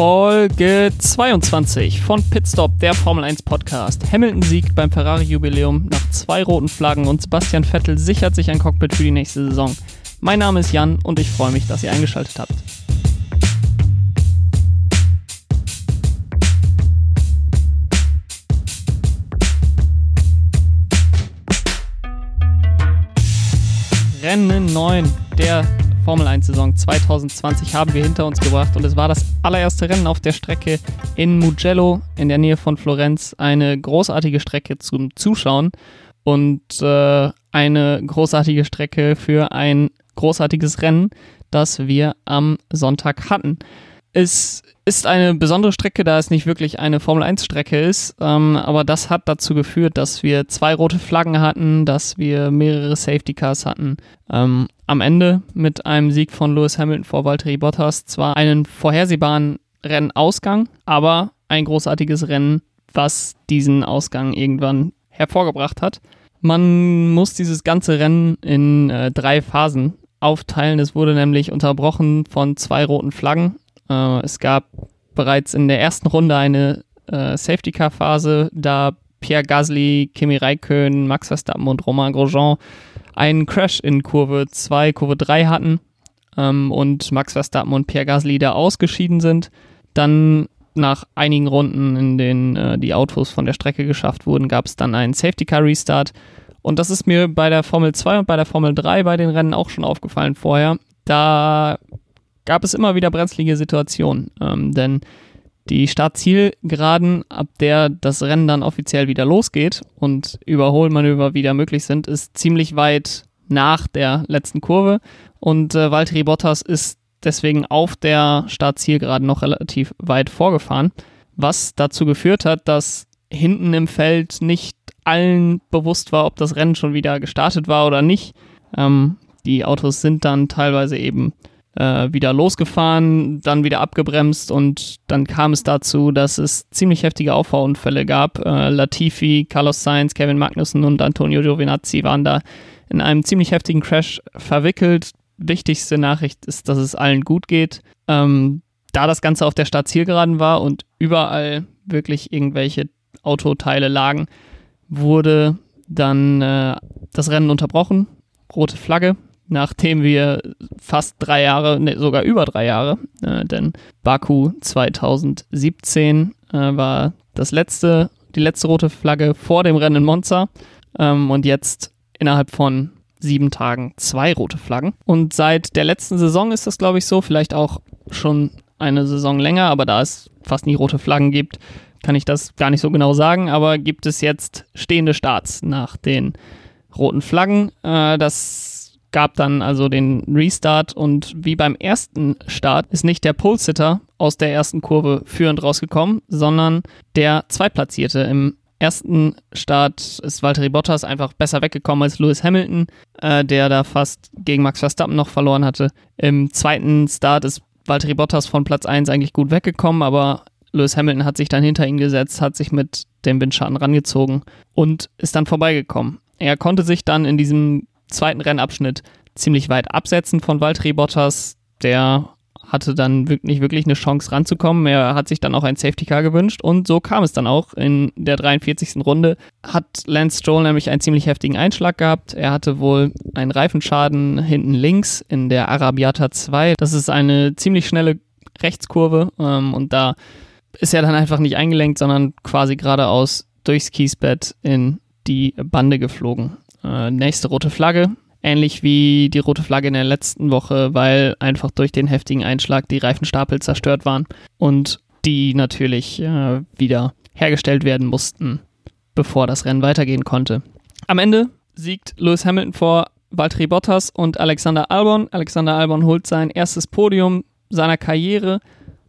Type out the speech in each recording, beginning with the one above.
Folge 22 von Pitstop, der Formel 1 Podcast. Hamilton siegt beim Ferrari-Jubiläum nach zwei roten Flaggen und Sebastian Vettel sichert sich ein Cockpit für die nächste Saison. Mein Name ist Jan und ich freue mich, dass ihr eingeschaltet habt. Rennen 9 der Formel 1 Saison 2020 haben wir hinter uns gebracht und es war das allererste Rennen auf der Strecke in Mugello in der Nähe von Florenz. Eine großartige Strecke zum Zuschauen und äh, eine großartige Strecke für ein großartiges Rennen, das wir am Sonntag hatten. Es ist eine besondere Strecke, da es nicht wirklich eine Formel 1 Strecke ist, ähm, aber das hat dazu geführt, dass wir zwei rote Flaggen hatten, dass wir mehrere Safety Cars hatten. Ähm, am Ende mit einem Sieg von Lewis Hamilton vor Valtteri Bottas zwar einen vorhersehbaren Rennausgang, aber ein großartiges Rennen, was diesen Ausgang irgendwann hervorgebracht hat. Man muss dieses ganze Rennen in äh, drei Phasen aufteilen. Es wurde nämlich unterbrochen von zwei roten Flaggen äh, es gab bereits in der ersten Runde eine äh, Safety Car Phase, da Pierre Gasly, Kimi Räikkönen, Max Verstappen und Romain Grosjean einen Crash in Kurve 2, Kurve 3 hatten ähm, und Max Verstappen und Pierre Gasly da ausgeschieden sind. Dann nach einigen Runden, in denen äh, die Autos von der Strecke geschafft wurden, gab es dann einen Safety Car Restart. Und das ist mir bei der Formel 2 und bei der Formel 3 bei den Rennen auch schon aufgefallen vorher. Da gab es immer wieder brenzlige Situationen. Ähm, denn die Startzielgeraden, ab der das Rennen dann offiziell wieder losgeht und Überholmanöver wieder möglich sind, ist ziemlich weit nach der letzten Kurve. Und äh, Valtteri Bottas ist deswegen auf der Startzielgeraden noch relativ weit vorgefahren, was dazu geführt hat, dass hinten im Feld nicht allen bewusst war, ob das Rennen schon wieder gestartet war oder nicht. Ähm, die Autos sind dann teilweise eben äh, wieder losgefahren, dann wieder abgebremst und dann kam es dazu, dass es ziemlich heftige Auffahrunfälle gab. Äh, Latifi, Carlos Sainz, Kevin Magnussen und Antonio Giovinazzi waren da in einem ziemlich heftigen Crash verwickelt. Wichtigste Nachricht ist, dass es allen gut geht. Ähm, da das Ganze auf der Startzielgeraden war und überall wirklich irgendwelche Autoteile lagen, wurde dann äh, das Rennen unterbrochen. Rote Flagge nachdem wir fast drei Jahre, ne, sogar über drei Jahre, äh, denn Baku 2017 äh, war das letzte, die letzte rote Flagge vor dem Rennen in Monza ähm, und jetzt innerhalb von sieben Tagen zwei rote Flaggen. Und seit der letzten Saison ist das, glaube ich, so, vielleicht auch schon eine Saison länger, aber da es fast nie rote Flaggen gibt, kann ich das gar nicht so genau sagen, aber gibt es jetzt stehende Starts nach den roten Flaggen. Äh, das gab dann also den Restart und wie beim ersten Start ist nicht der Pole-Sitter aus der ersten Kurve führend rausgekommen, sondern der Zweitplatzierte. Im ersten Start ist Valtteri Bottas einfach besser weggekommen als Lewis Hamilton, äh, der da fast gegen Max Verstappen noch verloren hatte. Im zweiten Start ist Valtteri Bottas von Platz 1 eigentlich gut weggekommen, aber Lewis Hamilton hat sich dann hinter ihn gesetzt, hat sich mit dem Windschatten rangezogen und ist dann vorbeigekommen. Er konnte sich dann in diesem zweiten Rennabschnitt ziemlich weit absetzen von Valtteri Bottas. Der hatte dann nicht wirklich eine Chance ranzukommen. Er hat sich dann auch ein Safety Car gewünscht und so kam es dann auch. In der 43. Runde hat Lance Stroll nämlich einen ziemlich heftigen Einschlag gehabt. Er hatte wohl einen Reifenschaden hinten links in der Arabiata 2. Das ist eine ziemlich schnelle Rechtskurve ähm, und da ist er dann einfach nicht eingelenkt, sondern quasi geradeaus durchs Kiesbett in die Bande geflogen. Äh, nächste rote Flagge. Ähnlich wie die rote Flagge in der letzten Woche, weil einfach durch den heftigen Einschlag die Reifenstapel zerstört waren und die natürlich äh, wieder hergestellt werden mussten, bevor das Rennen weitergehen konnte. Am Ende siegt Lewis Hamilton vor Valtteri Bottas und Alexander Albon. Alexander Albon holt sein erstes Podium seiner Karriere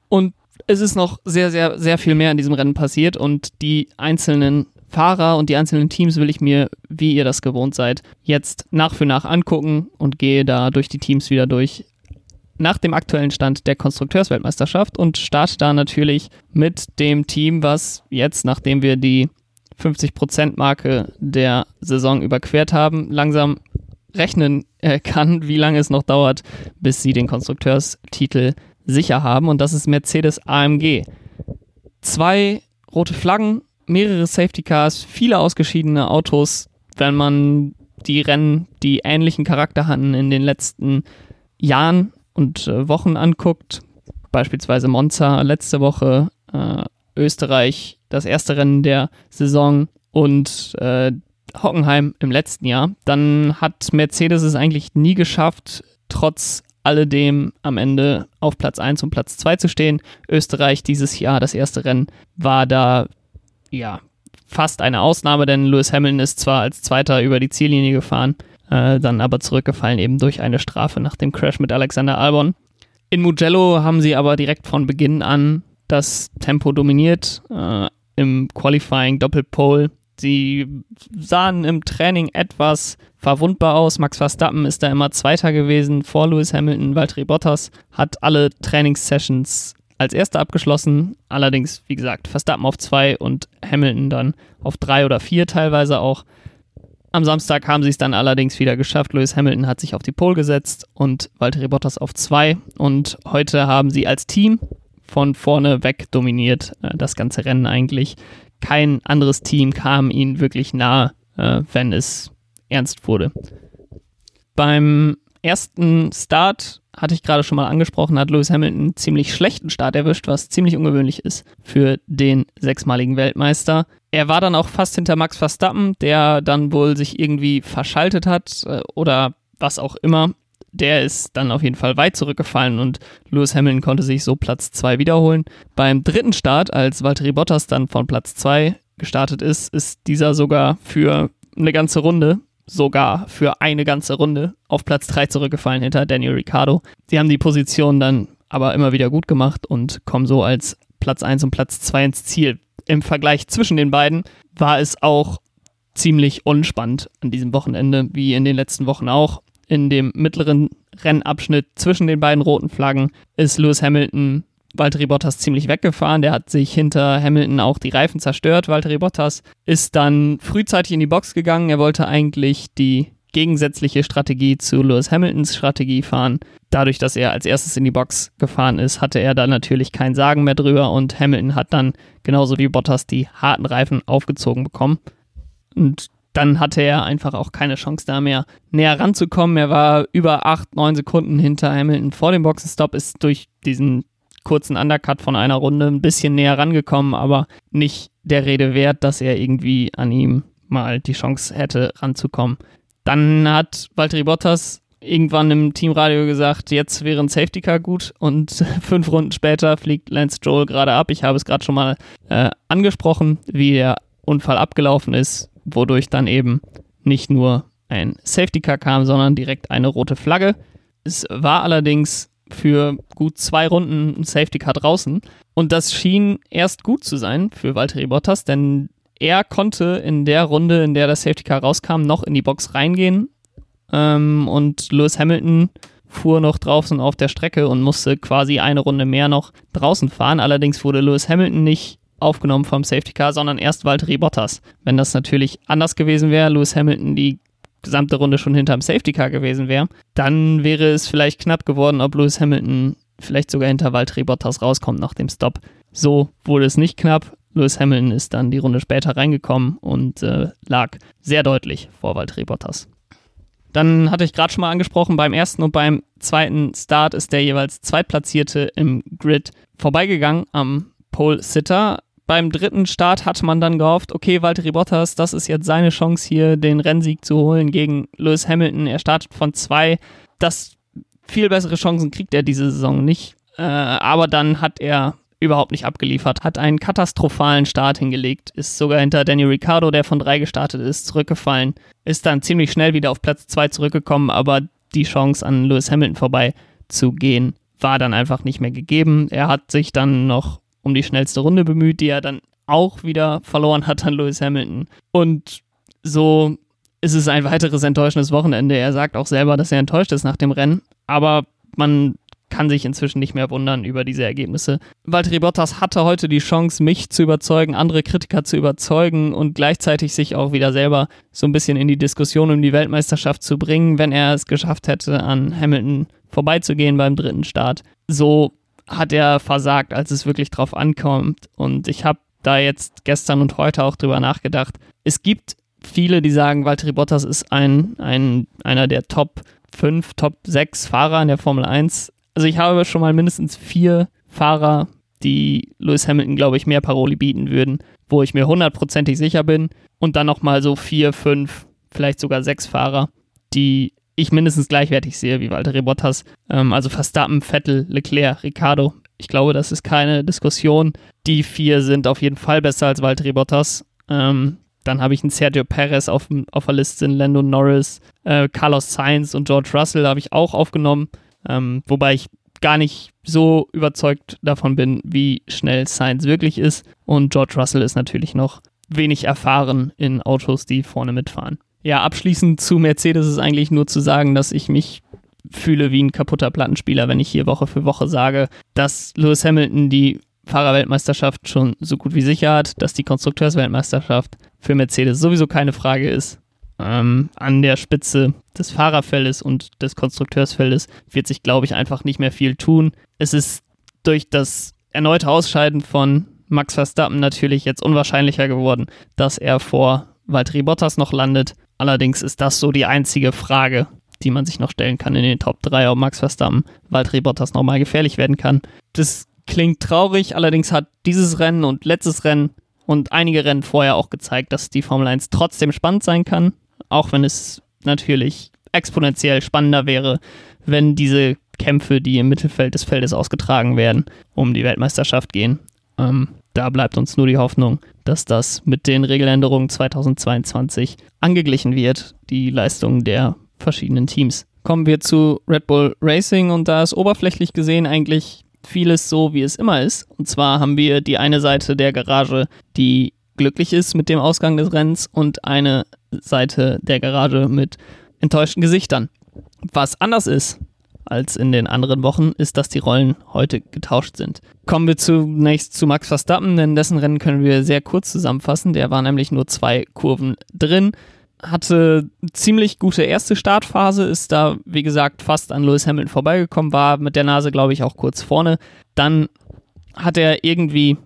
und es ist noch sehr, sehr, sehr viel mehr in diesem Rennen passiert und die einzelnen Fahrer und die einzelnen Teams will ich mir, wie ihr das gewohnt seid, jetzt nach für nach angucken und gehe da durch die Teams wieder durch nach dem aktuellen Stand der Konstrukteursweltmeisterschaft und starte da natürlich mit dem Team, was jetzt, nachdem wir die 50%-Marke der Saison überquert haben, langsam rechnen äh, kann, wie lange es noch dauert, bis sie den Konstrukteurstitel sicher haben und das ist Mercedes AMG. Zwei rote Flaggen, mehrere Safety Cars, viele ausgeschiedene Autos, wenn man die Rennen, die ähnlichen Charakter hatten in den letzten Jahren und äh, Wochen anguckt, beispielsweise Monza letzte Woche, äh, Österreich das erste Rennen der Saison und äh, Hockenheim im letzten Jahr, dann hat Mercedes es eigentlich nie geschafft, trotz alledem am Ende auf Platz 1 und Platz 2 zu stehen. Österreich dieses Jahr, das erste Rennen, war da ja fast eine Ausnahme, denn Lewis Hamilton ist zwar als Zweiter über die Ziellinie gefahren, äh, dann aber zurückgefallen eben durch eine Strafe nach dem Crash mit Alexander Albon. In Mugello haben sie aber direkt von Beginn an das Tempo dominiert, äh, im Qualifying Doppelpole. Sie sahen im Training etwas verwundbar aus. Max Verstappen ist da immer Zweiter gewesen vor Lewis Hamilton. Valtteri Bottas hat alle Trainingssessions als Erster abgeschlossen. Allerdings, wie gesagt, Verstappen auf zwei und Hamilton dann auf drei oder vier teilweise auch. Am Samstag haben sie es dann allerdings wieder geschafft. Lewis Hamilton hat sich auf die Pole gesetzt und Valtteri Bottas auf zwei. Und heute haben sie als Team von vorne weg dominiert äh, das ganze Rennen eigentlich. Kein anderes Team kam ihnen wirklich nahe, äh, wenn es ernst wurde. Beim ersten Start hatte ich gerade schon mal angesprochen, hat Lewis Hamilton einen ziemlich schlechten Start erwischt, was ziemlich ungewöhnlich ist für den sechsmaligen Weltmeister. Er war dann auch fast hinter Max Verstappen, der dann wohl sich irgendwie verschaltet hat äh, oder was auch immer. Der ist dann auf jeden Fall weit zurückgefallen und Lewis Hamilton konnte sich so Platz 2 wiederholen. Beim dritten Start, als Valtteri Bottas dann von Platz 2 gestartet ist, ist dieser sogar für eine ganze Runde sogar für eine ganze Runde auf Platz 3 zurückgefallen hinter Daniel Ricciardo. Sie haben die Position dann aber immer wieder gut gemacht und kommen so als Platz 1 und Platz 2 ins Ziel. Im Vergleich zwischen den beiden war es auch ziemlich unspannend an diesem Wochenende, wie in den letzten Wochen auch. In dem mittleren Rennabschnitt zwischen den beiden roten Flaggen ist Lewis Hamilton Valtteri Bottas ziemlich weggefahren. Der hat sich hinter Hamilton auch die Reifen zerstört. Valtteri Bottas ist dann frühzeitig in die Box gegangen. Er wollte eigentlich die gegensätzliche Strategie zu Lewis Hamiltons Strategie fahren. Dadurch, dass er als erstes in die Box gefahren ist, hatte er da natürlich kein Sagen mehr drüber und Hamilton hat dann genauso wie Bottas die harten Reifen aufgezogen bekommen. Und dann hatte er einfach auch keine Chance da mehr näher ranzukommen. Er war über 8, 9 Sekunden hinter Hamilton vor dem Boxenstopp, ist durch diesen kurzen Undercut von einer Runde ein bisschen näher rangekommen, aber nicht der Rede wert, dass er irgendwie an ihm mal die Chance hätte ranzukommen. Dann hat Valtteri Bottas irgendwann im Teamradio gesagt, jetzt wäre ein Safety Car gut und fünf Runden später fliegt Lance Joel gerade ab. Ich habe es gerade schon mal äh, angesprochen, wie der Unfall abgelaufen ist, wodurch dann eben nicht nur ein Safety Car kam, sondern direkt eine rote Flagge. Es war allerdings für gut zwei Runden ein Safety Car draußen. Und das schien erst gut zu sein für Valtteri Bottas, denn er konnte in der Runde, in der das Safety Car rauskam, noch in die Box reingehen. Ähm, und Lewis Hamilton fuhr noch draußen auf der Strecke und musste quasi eine Runde mehr noch draußen fahren. Allerdings wurde Lewis Hamilton nicht aufgenommen vom Safety Car, sondern erst Valtteri Bottas. Wenn das natürlich anders gewesen wäre, Lewis Hamilton die gesamte Runde schon hinterm Safety Car gewesen wäre, dann wäre es vielleicht knapp geworden, ob Lewis Hamilton vielleicht sogar hinter Valtteri Bottas rauskommt nach dem Stop. So wurde es nicht knapp. Lewis Hamilton ist dann die Runde später reingekommen und äh, lag sehr deutlich vor Valtteri Bottas. Dann hatte ich gerade schon mal angesprochen, beim ersten und beim zweiten Start ist der jeweils Zweitplatzierte im Grid vorbeigegangen am Pole Sitter beim dritten Start hatte man dann gehofft, okay, Valtteri Bottas, das ist jetzt seine Chance hier, den Rennsieg zu holen gegen Lewis Hamilton. Er startet von zwei. Das viel bessere Chancen kriegt er diese Saison nicht. Äh, aber dann hat er überhaupt nicht abgeliefert, hat einen katastrophalen Start hingelegt, ist sogar hinter Daniel Ricciardo, der von drei gestartet ist, zurückgefallen, ist dann ziemlich schnell wieder auf Platz zwei zurückgekommen, aber die Chance an Lewis Hamilton vorbei zu gehen war dann einfach nicht mehr gegeben. Er hat sich dann noch um die schnellste Runde bemüht, die er dann auch wieder verloren hat an Lewis Hamilton. Und so ist es ein weiteres enttäuschendes Wochenende. Er sagt auch selber, dass er enttäuscht ist nach dem Rennen, aber man kann sich inzwischen nicht mehr wundern über diese Ergebnisse. Valtteri Bottas hatte heute die Chance, mich zu überzeugen, andere Kritiker zu überzeugen und gleichzeitig sich auch wieder selber so ein bisschen in die Diskussion um die Weltmeisterschaft zu bringen, wenn er es geschafft hätte, an Hamilton vorbeizugehen beim dritten Start. So hat er versagt, als es wirklich drauf ankommt. Und ich habe da jetzt gestern und heute auch drüber nachgedacht. Es gibt viele, die sagen, Valtteri Bottas ist ein, ein, einer der Top 5, Top 6 Fahrer in der Formel 1. Also ich habe schon mal mindestens vier Fahrer, die Lewis Hamilton, glaube ich, mehr Paroli bieten würden, wo ich mir hundertprozentig sicher bin. Und dann nochmal so vier, fünf, vielleicht sogar sechs Fahrer, die ich mindestens gleichwertig sehe wie Valtteri Bottas. Ähm, also Verstappen, Vettel, Leclerc, Ricardo. Ich glaube, das ist keine Diskussion. Die vier sind auf jeden Fall besser als Valtteri Bottas. Ähm, dann habe ich einen Sergio Perez auf, auf der Liste, Lando Norris, äh, Carlos Sainz und George Russell habe ich auch aufgenommen. Ähm, wobei ich gar nicht so überzeugt davon bin, wie schnell Sainz wirklich ist. Und George Russell ist natürlich noch wenig erfahren in Autos, die vorne mitfahren. Ja, abschließend zu Mercedes ist eigentlich nur zu sagen, dass ich mich fühle wie ein kaputter Plattenspieler, wenn ich hier Woche für Woche sage, dass Lewis Hamilton die Fahrerweltmeisterschaft schon so gut wie sicher hat, dass die Konstrukteursweltmeisterschaft für Mercedes sowieso keine Frage ist. Ähm, an der Spitze des Fahrerfeldes und des Konstrukteursfeldes wird sich, glaube ich, einfach nicht mehr viel tun. Es ist durch das erneute Ausscheiden von Max Verstappen natürlich jetzt unwahrscheinlicher geworden, dass er vor Valtteri Bottas noch landet. Allerdings ist das so die einzige Frage, die man sich noch stellen kann in den Top 3, ob Max Verstappen Valtteri Bottas nochmal gefährlich werden kann. Das klingt traurig, allerdings hat dieses Rennen und letztes Rennen und einige Rennen vorher auch gezeigt, dass die Formel 1 trotzdem spannend sein kann, auch wenn es natürlich exponentiell spannender wäre, wenn diese Kämpfe, die im Mittelfeld des Feldes ausgetragen werden, um die Weltmeisterschaft gehen. Ähm, da bleibt uns nur die Hoffnung, dass das mit den Regeländerungen 2022 angeglichen wird, die Leistungen der verschiedenen Teams. Kommen wir zu Red Bull Racing und da ist oberflächlich gesehen eigentlich vieles so, wie es immer ist. Und zwar haben wir die eine Seite der Garage, die glücklich ist mit dem Ausgang des Rennens und eine Seite der Garage mit enttäuschten Gesichtern. Was anders ist als in den anderen Wochen, ist, dass die Rollen heute getauscht sind. Kommen wir zunächst zu Max Verstappen, denn dessen Rennen können wir sehr kurz zusammenfassen. Der war nämlich nur zwei Kurven drin hatte ziemlich gute erste Startphase, ist da, wie gesagt, fast an Lewis Hamilton vorbeigekommen, war mit der Nase, glaube ich, auch kurz vorne. Dann hat er irgendwie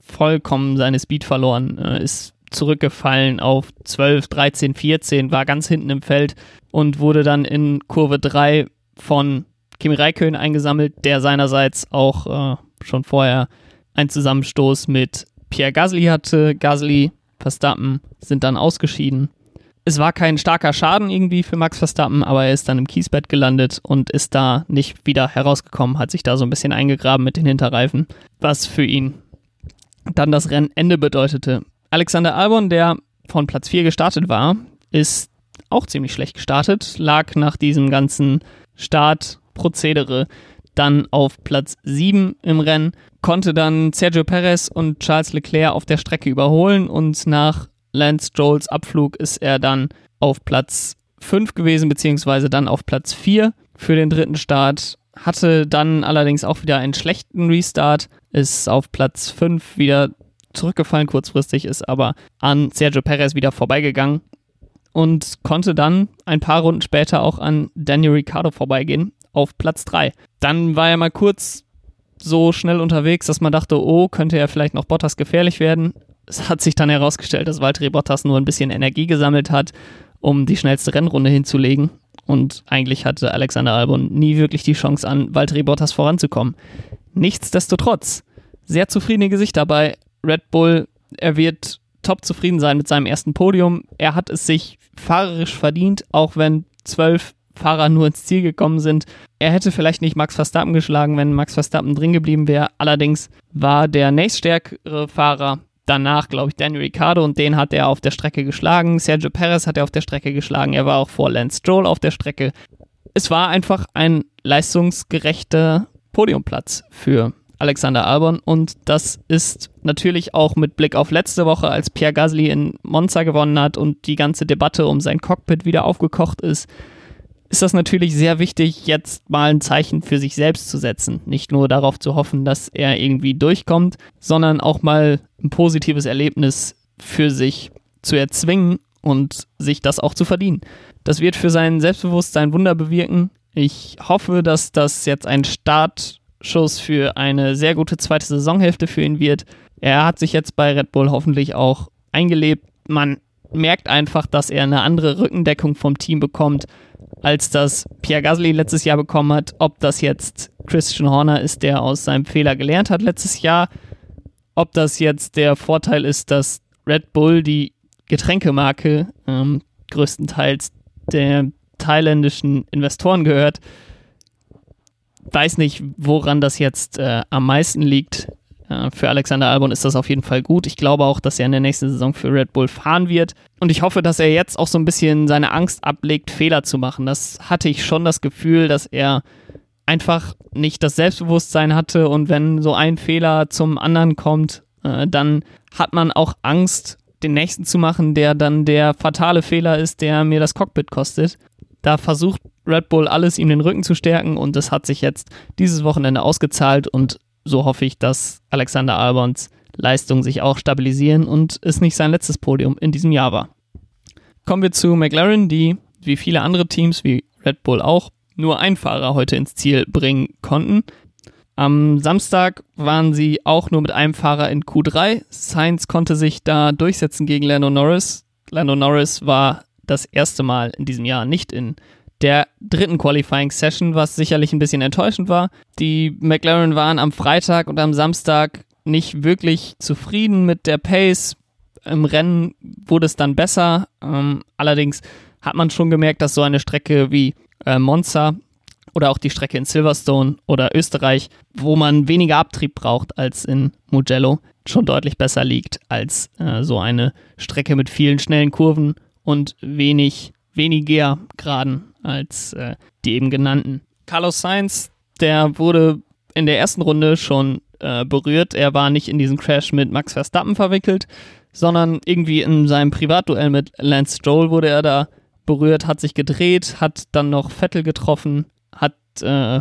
vollkommen seine Speed verloren, äh, ist zurückgefallen auf 12, 13, 14, war ganz hinten im Feld und wurde dann in Kurve 3 von Kimi Räikkönen eingesammelt, der seinerseits auch äh, schon vorher einen Zusammenstoß mit Pierre Gasly hatte. Gasly, Verstappen sind dann ausgeschieden es war kein starker Schaden irgendwie für Max Verstappen, aber er ist dann im Kiesbett gelandet und ist da nicht wieder herausgekommen, hat sich da so ein bisschen eingegraben mit den Hinterreifen, was für ihn dann das Rennende bedeutete. Alexander Albon, der von Platz 4 gestartet war, ist auch ziemlich schlecht gestartet, lag nach diesem ganzen Startprozedere dann auf Platz 7 im Rennen, konnte dann Sergio Perez und Charles Leclerc auf der Strecke überholen und nach Lance Joels Abflug ist er dann auf Platz 5 gewesen, beziehungsweise dann auf Platz 4 für den dritten Start. Hatte dann allerdings auch wieder einen schlechten Restart, ist auf Platz 5 wieder zurückgefallen kurzfristig, ist aber an Sergio Perez wieder vorbeigegangen und konnte dann ein paar Runden später auch an Daniel Ricciardo vorbeigehen auf Platz 3. Dann war er mal kurz so schnell unterwegs, dass man dachte, oh, könnte er vielleicht noch Bottas gefährlich werden es hat sich dann herausgestellt, dass Valtteri Bottas nur ein bisschen Energie gesammelt hat, um die schnellste Rennrunde hinzulegen. Und eigentlich hatte Alexander Albon nie wirklich die Chance an, Valtteri Bottas voranzukommen. Nichtsdestotrotz, sehr zufriedene Gesichter bei Red Bull. Er wird top zufrieden sein mit seinem ersten Podium. Er hat es sich fahrerisch verdient, auch wenn zwölf Fahrer nur ins Ziel gekommen sind. Er hätte vielleicht nicht Max Verstappen geschlagen, wenn Max Verstappen drin geblieben wäre. Allerdings war der nächststärkere Fahrer danach, glaube ich, Daniel Ricciardo und den hat er auf der Strecke geschlagen. Sergio Perez hat er auf der Strecke geschlagen. Er war auch vor Lance Stroll auf der Strecke. Es war einfach ein leistungsgerechter Podiumplatz für Alexander Albon und das ist natürlich auch mit Blick auf letzte Woche, als Pierre Gasly in Monza gewonnen hat und die ganze Debatte um sein Cockpit wieder aufgekocht ist, ist das natürlich sehr wichtig, jetzt mal ein Zeichen für sich selbst zu setzen. Nicht nur darauf zu hoffen, dass er irgendwie durchkommt, sondern auch mal ein positives Erlebnis für sich zu erzwingen und sich das auch zu verdienen. Das wird für sein Selbstbewusstsein Wunder bewirken. Ich hoffe, dass das jetzt ein Start Startschuss für eine sehr gute zweite Saisonhälfte für ihn wird. Er hat sich jetzt bei Red Bull hoffentlich auch eingelebt. Man merkt einfach, dass er eine andere Rückendeckung vom Team bekommt, als das Pierre Gasly letztes Jahr bekommen hat. Ob das jetzt Christian Horner ist, der aus seinem Fehler gelernt hat letztes Jahr, ob das jetzt der Vorteil ist, dass Red Bull die Getränkemarke ähm, größtenteils der thailändischen Investoren gehört. Weiß nicht, woran das jetzt äh, am meisten liegt. Äh, für Alexander Albon ist das auf jeden Fall gut. Ich glaube auch, dass er in der nächsten Saison für Red Bull fahren wird. Und ich hoffe, dass er jetzt auch so ein bisschen seine Angst ablegt, Fehler zu machen. Das hatte ich schon das Gefühl, dass er einfach nicht das Selbstbewusstsein hatte und wenn so ein Fehler zum anderen kommt, äh, dann hat man auch Angst, den nächsten zu machen, der dann der fatale Fehler ist, der mir das Cockpit kostet. Da versucht Red Bull alles, ihm den Rücken zu stärken und das hat sich jetzt dieses Wochenende ausgezahlt und so hoffe ich, dass Alexander Albons Leistungen sich auch stabilisieren und es nicht sein letztes Podium in diesem Jahr war. Kommen wir zu McLaren, die wie viele andere Teams, wie Red Bull auch, nur ein Fahrer heute ins Ziel bringen konnten. Am Samstag waren sie auch nur mit einem Fahrer in Q3. Sainz konnte sich da durchsetzen gegen Lando Norris. Lando Norris war das erste Mal in diesem Jahr nicht in der dritten Qualifying Session, was sicherlich ein bisschen enttäuschend war. Die McLaren waren am Freitag und am Samstag nicht wirklich zufrieden mit der Pace. Im Rennen wurde es dann besser. Ähm, allerdings hat man schon gemerkt, dass so eine Strecke wie äh, Monza oder auch die Strecke in Silverstone oder Österreich, wo man weniger Abtrieb braucht als in Mugello, schon deutlich besser liegt als äh, so eine Strecke mit vielen schnellen Kurven und wenig, weniger Geraden als äh, die eben genannten. Carlos Sainz, der wurde in der ersten Runde schon äh, berührt. Er war nicht in diesen Crash mit Max Verstappen verwickelt, sondern irgendwie in seinem Privatduell mit Lance Stroll wurde er da berührt, hat sich gedreht, hat dann noch Vettel getroffen, hat äh,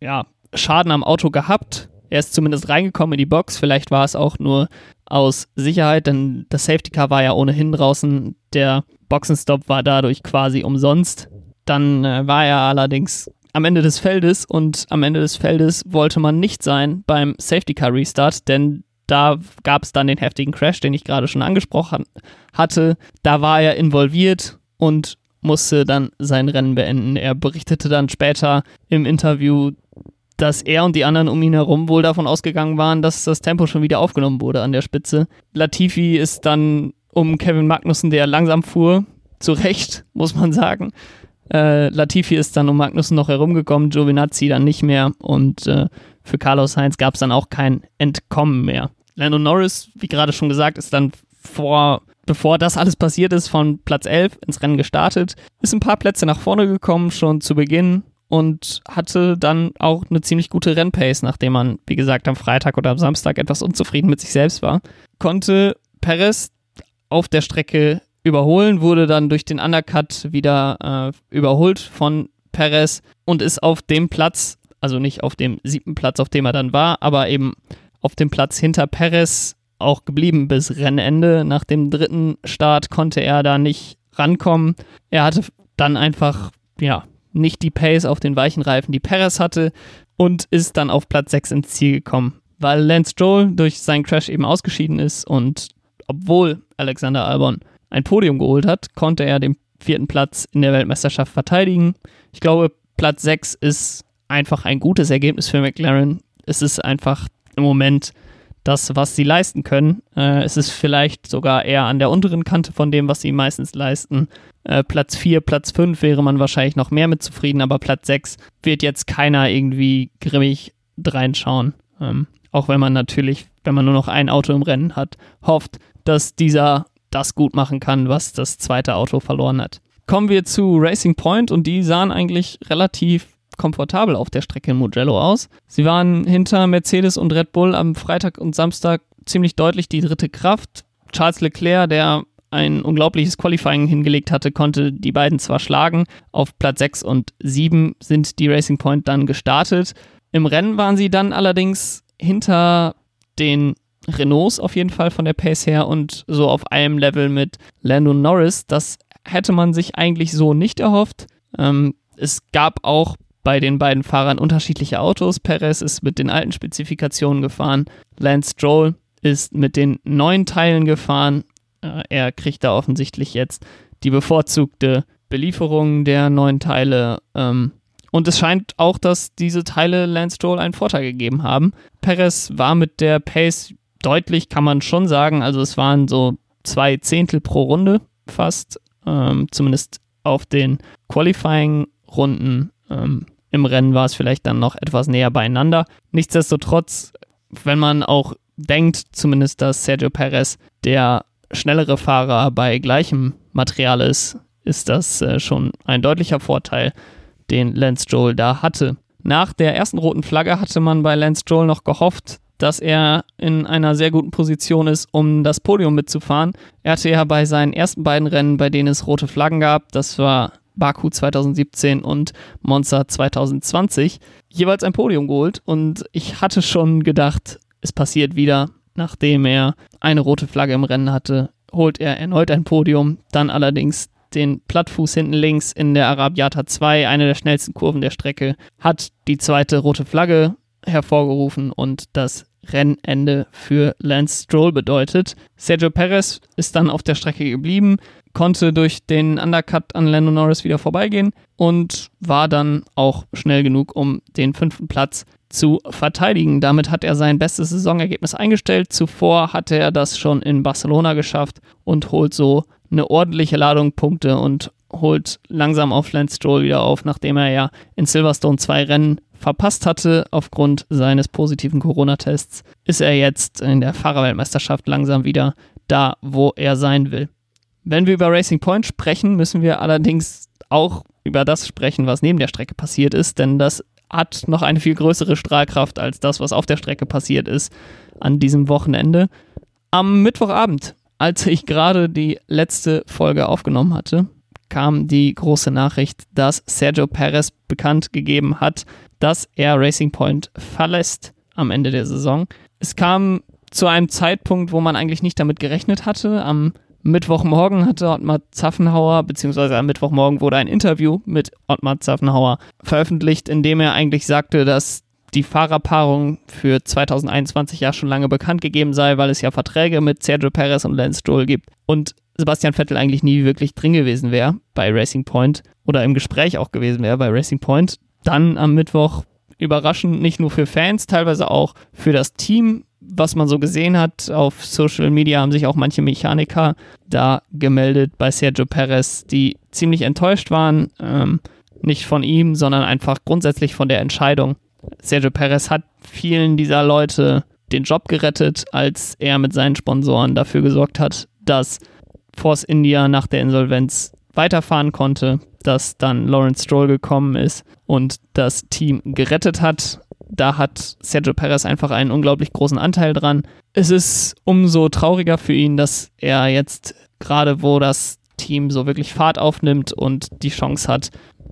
ja, Schaden am Auto gehabt. Er ist zumindest reingekommen in die Box. Vielleicht war es auch nur aus Sicherheit, denn das Safety Car war ja ohnehin draußen. Der Boxenstopp war dadurch quasi umsonst. Dann äh, war er allerdings am Ende des Feldes und am Ende des Feldes wollte man nicht sein beim Safety Car Restart, denn da gab es dann den heftigen Crash, den ich gerade schon angesprochen hatte. Da war er involviert und musste dann sein Rennen beenden. Er berichtete dann später im Interview, dass er und die anderen um ihn herum wohl davon ausgegangen waren, dass das Tempo schon wieder aufgenommen wurde an der Spitze. Latifi ist dann um Kevin Magnussen, der langsam fuhr, zu Recht, muss man sagen. Äh, Latifi ist dann um Magnussen noch herumgekommen, Giovinazzi dann nicht mehr und äh, für Carlos Heinz gab es dann auch kein Entkommen mehr. Lando Norris, wie gerade schon gesagt, ist dann vor bevor das alles passiert ist, von Platz 11 ins Rennen gestartet, ist ein paar Plätze nach vorne gekommen, schon zu Beginn und hatte dann auch eine ziemlich gute Rennpace, nachdem man, wie gesagt, am Freitag oder am Samstag etwas unzufrieden mit sich selbst war. Konnte Perez auf der Strecke überholen, wurde dann durch den Undercut wieder äh, überholt von Perez und ist auf dem Platz, also nicht auf dem siebten Platz, auf dem er dann war, aber eben auf dem Platz hinter Perez auch geblieben bis Rennende. Nach dem dritten Start konnte er da nicht rankommen. Er hatte dann einfach, ja, nicht die Pace auf den weichen Reifen, die Perez hatte und ist dann auf Platz 6 ins Ziel gekommen. Weil Lance Stroll durch seinen Crash eben ausgeschieden ist und obwohl Alexander Albon ein Podium geholt hat, konnte er den vierten Platz in der Weltmeisterschaft verteidigen. Ich glaube, Platz 6 ist einfach ein gutes Ergebnis für McLaren. Es ist einfach im Moment das, was sie leisten können. Äh, es ist vielleicht sogar eher an der unteren Kante von dem, was sie meistens leisten. Äh, Platz 4, Platz 5 wäre man wahrscheinlich noch mehr mit zufrieden, aber Platz 6 wird jetzt keiner irgendwie grimmig reinschauen. Ähm, auch wenn man natürlich, wenn man nur noch ein Auto im Rennen hat, hofft, dass dieser das gut machen kann, was das zweite Auto verloren hat. Kommen wir zu Racing Point und die sahen eigentlich relativ komfortabel auf der Strecke in Mugello aus. Sie waren hinter Mercedes und Red Bull am Freitag und Samstag ziemlich deutlich die dritte Kraft. Charles Leclerc, der ein unglaubliches Qualifying hingelegt hatte, konnte die beiden zwar schlagen. Auf Platz 6 und 7 sind die Racing Point dann gestartet. Im Rennen waren sie dann allerdings hinter den Renaults auf jeden Fall von der Pace her und so auf einem Level mit Lando Norris. Das hätte man sich eigentlich so nicht erhofft. Ähm, es gab auch bei den beiden Fahrern unterschiedliche Autos. Perez ist mit den alten Spezifikationen gefahren. Lance Stroll ist mit den neuen Teilen gefahren. Äh, er kriegt da offensichtlich jetzt die bevorzugte Belieferung der neuen Teile. Ähm, und es scheint auch, dass diese Teile Lance Stroll einen Vorteil gegeben haben. Perez war mit der Pace deutlich, kann man schon sagen. Also es waren so zwei Zehntel pro Runde fast. Ähm, zumindest auf den Qualifying-Runden. Ähm, Im Rennen war es vielleicht dann noch etwas näher beieinander. Nichtsdestotrotz, wenn man auch denkt, zumindest, dass Sergio Perez der schnellere Fahrer bei gleichem Material ist, ist das äh, schon ein deutlicher Vorteil, den Lance Stroll da hatte. Nach der ersten roten Flagge hatte man bei Lance Stroll noch gehofft, dass er in einer sehr guten Position ist, um das Podium mitzufahren. Er hatte ja bei seinen ersten beiden Rennen, bei denen es rote Flaggen gab, das war Baku 2017 und Monza 2020, jeweils ein Podium geholt. Und ich hatte schon gedacht, es passiert wieder, nachdem er eine rote Flagge im Rennen hatte, holt er erneut ein Podium, dann allerdings den Plattfuß hinten links in der Arabiata 2, eine der schnellsten Kurven der Strecke, hat die zweite rote Flagge hervorgerufen und das Rennende für Lance Stroll bedeutet. Sergio Perez ist dann auf der Strecke geblieben, konnte durch den Undercut an Lando Norris wieder vorbeigehen und war dann auch schnell genug, um den fünften Platz zu verteidigen. Damit hat er sein bestes Saisonergebnis eingestellt. Zuvor hatte er das schon in Barcelona geschafft und holt so eine ordentliche Ladung Punkte und holt langsam auf Lance Stroll wieder auf, nachdem er ja in Silverstone zwei Rennen verpasst hatte aufgrund seines positiven Corona-Tests, ist er jetzt in der Fahrerweltmeisterschaft langsam wieder da, wo er sein will. Wenn wir über Racing Point sprechen, müssen wir allerdings auch über das sprechen, was neben der Strecke passiert ist, denn das hat noch eine viel größere Strahlkraft als das, was auf der Strecke passiert ist an diesem Wochenende. Am Mittwochabend, als ich gerade die letzte Folge aufgenommen hatte, kam die große Nachricht, dass Sergio Perez bekannt gegeben hat, dass er Racing Point verlässt am Ende der Saison. Es kam zu einem Zeitpunkt, wo man eigentlich nicht damit gerechnet hatte. Am Mittwochmorgen hatte Ottmar Zaffenhauer, beziehungsweise am Mittwochmorgen wurde ein Interview mit Ottmar Zaffenhauer veröffentlicht, in dem er eigentlich sagte, dass die Fahrerpaarung für 2021 ja schon lange bekannt gegeben sei, weil es ja Verträge mit Sergio Perez und Lance Stroll gibt und Sebastian Vettel eigentlich nie wirklich drin gewesen wäre bei Racing Point oder im Gespräch auch gewesen wäre bei Racing Point. Dann am Mittwoch überraschend nicht nur für Fans, teilweise auch für das Team was man so gesehen hat auf Social Media, haben sich auch manche Mechaniker da gemeldet bei Sergio Perez, die ziemlich enttäuscht waren. Ähm, nicht von ihm, sondern einfach grundsätzlich von der Entscheidung. Sergio Perez hat vielen dieser Leute den Job gerettet, als er mit seinen Sponsoren dafür gesorgt hat, dass Force India nach der Insolvenz weiterfahren konnte, dass dann Lawrence Stroll gekommen ist und das Team gerettet hat da hat Sergio Perez einfach einen unglaublich großen Anteil dran. Es ist umso trauriger für ihn, dass er jetzt gerade, wo das Team so wirklich Fahrt aufnimmt und die Chance hat,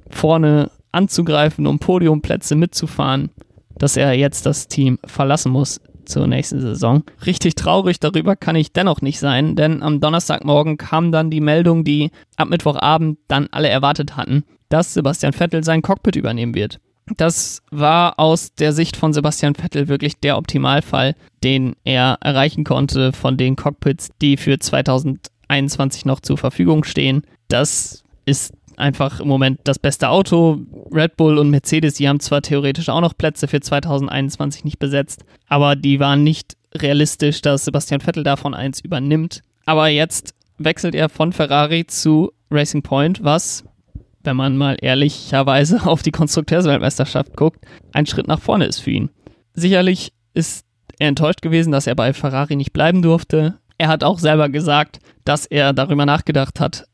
vorne anzugreifen, um Podiumplätze mitzufahren, dass er jetzt das Team verlassen muss zur nächsten Saison. Richtig traurig darüber kann ich dennoch nicht sein, denn am Donnerstagmorgen kam dann die Meldung, die ab Mittwochabend dann alle erwartet hatten, dass Sebastian Vettel sein Cockpit übernehmen wird. Das war aus der Sicht von Sebastian Vettel wirklich der Optimalfall, den er erreichen konnte von den Cockpits, die für 2021 noch zur Verfügung stehen. Das ist einfach im Moment das beste Auto. Red Bull und Mercedes, die haben zwar theoretisch auch noch Plätze für 2021 nicht besetzt, aber die waren nicht realistisch, dass Sebastian Vettel davon eins übernimmt. Aber jetzt wechselt er von Ferrari zu Racing Point, was wenn man mal ehrlicherweise auf die Konstrukteursweltmeisterschaft guckt, ein Schritt nach vorne ist für ihn. Sicherlich ist er enttäuscht gewesen, dass er bei Ferrari nicht bleiben durfte. Er hat auch selber gesagt, dass er darüber nachgedacht hat,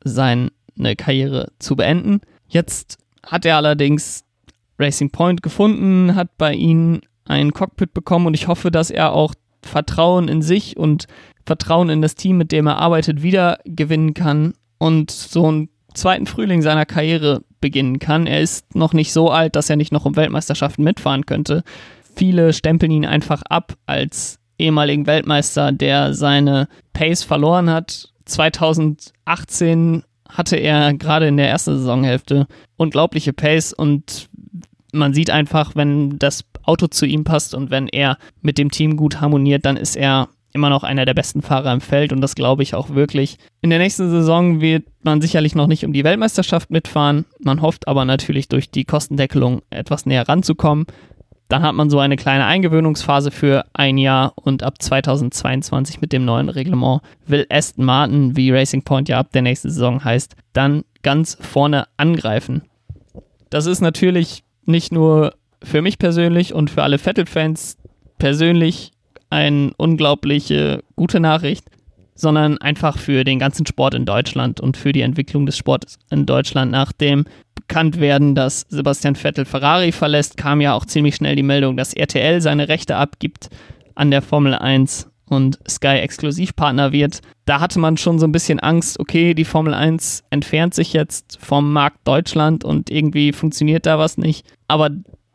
seine Karriere zu beenden. Jetzt hat er allerdings Racing Point gefunden, hat bei ihnen ein Cockpit bekommen und ich hoffe, dass er auch Vertrauen in sich und Vertrauen in das Team, mit dem er arbeitet, wieder gewinnen kann und so ein zweiten Frühling seiner Karriere beginnen kann. Er ist noch nicht so alt, dass er nicht noch um Weltmeisterschaften mitfahren könnte. Viele stempeln ihn einfach ab als ehemaligen Weltmeister, der seine Pace verloren hat. 2018 hatte er gerade in der ersten Saisonhälfte unglaubliche Pace und man sieht einfach, wenn das Auto zu ihm passt und wenn er mit dem Team gut harmoniert, dann ist er immer noch einer der besten Fahrer im Feld und das glaube ich auch wirklich. In der nächsten Saison wird man sicherlich noch nicht um die Weltmeisterschaft mitfahren. Man hofft aber natürlich durch die Kostendeckelung etwas näher ranzukommen. Dann hat man so eine kleine Eingewöhnungsphase für ein Jahr und ab 2022 mit dem neuen Reglement will Aston Martin, wie Racing Point ja ab der nächsten Saison heißt, dann ganz vorne angreifen. Das ist natürlich nicht nur für mich persönlich und für alle Vettel-Fans persönlich eine unglaubliche gute Nachricht, sondern einfach für den ganzen Sport in Deutschland und für die Entwicklung des Sports in Deutschland. Nachdem bekannt werden, dass Sebastian Vettel Ferrari verlässt, kam ja auch ziemlich schnell die Meldung, dass RTL seine Rechte abgibt an der Formel 1 und Sky Exklusivpartner wird. Da hatte man schon so ein bisschen Angst, okay, die Formel 1 entfernt sich jetzt vom Markt Deutschland und irgendwie funktioniert da was nicht. Aber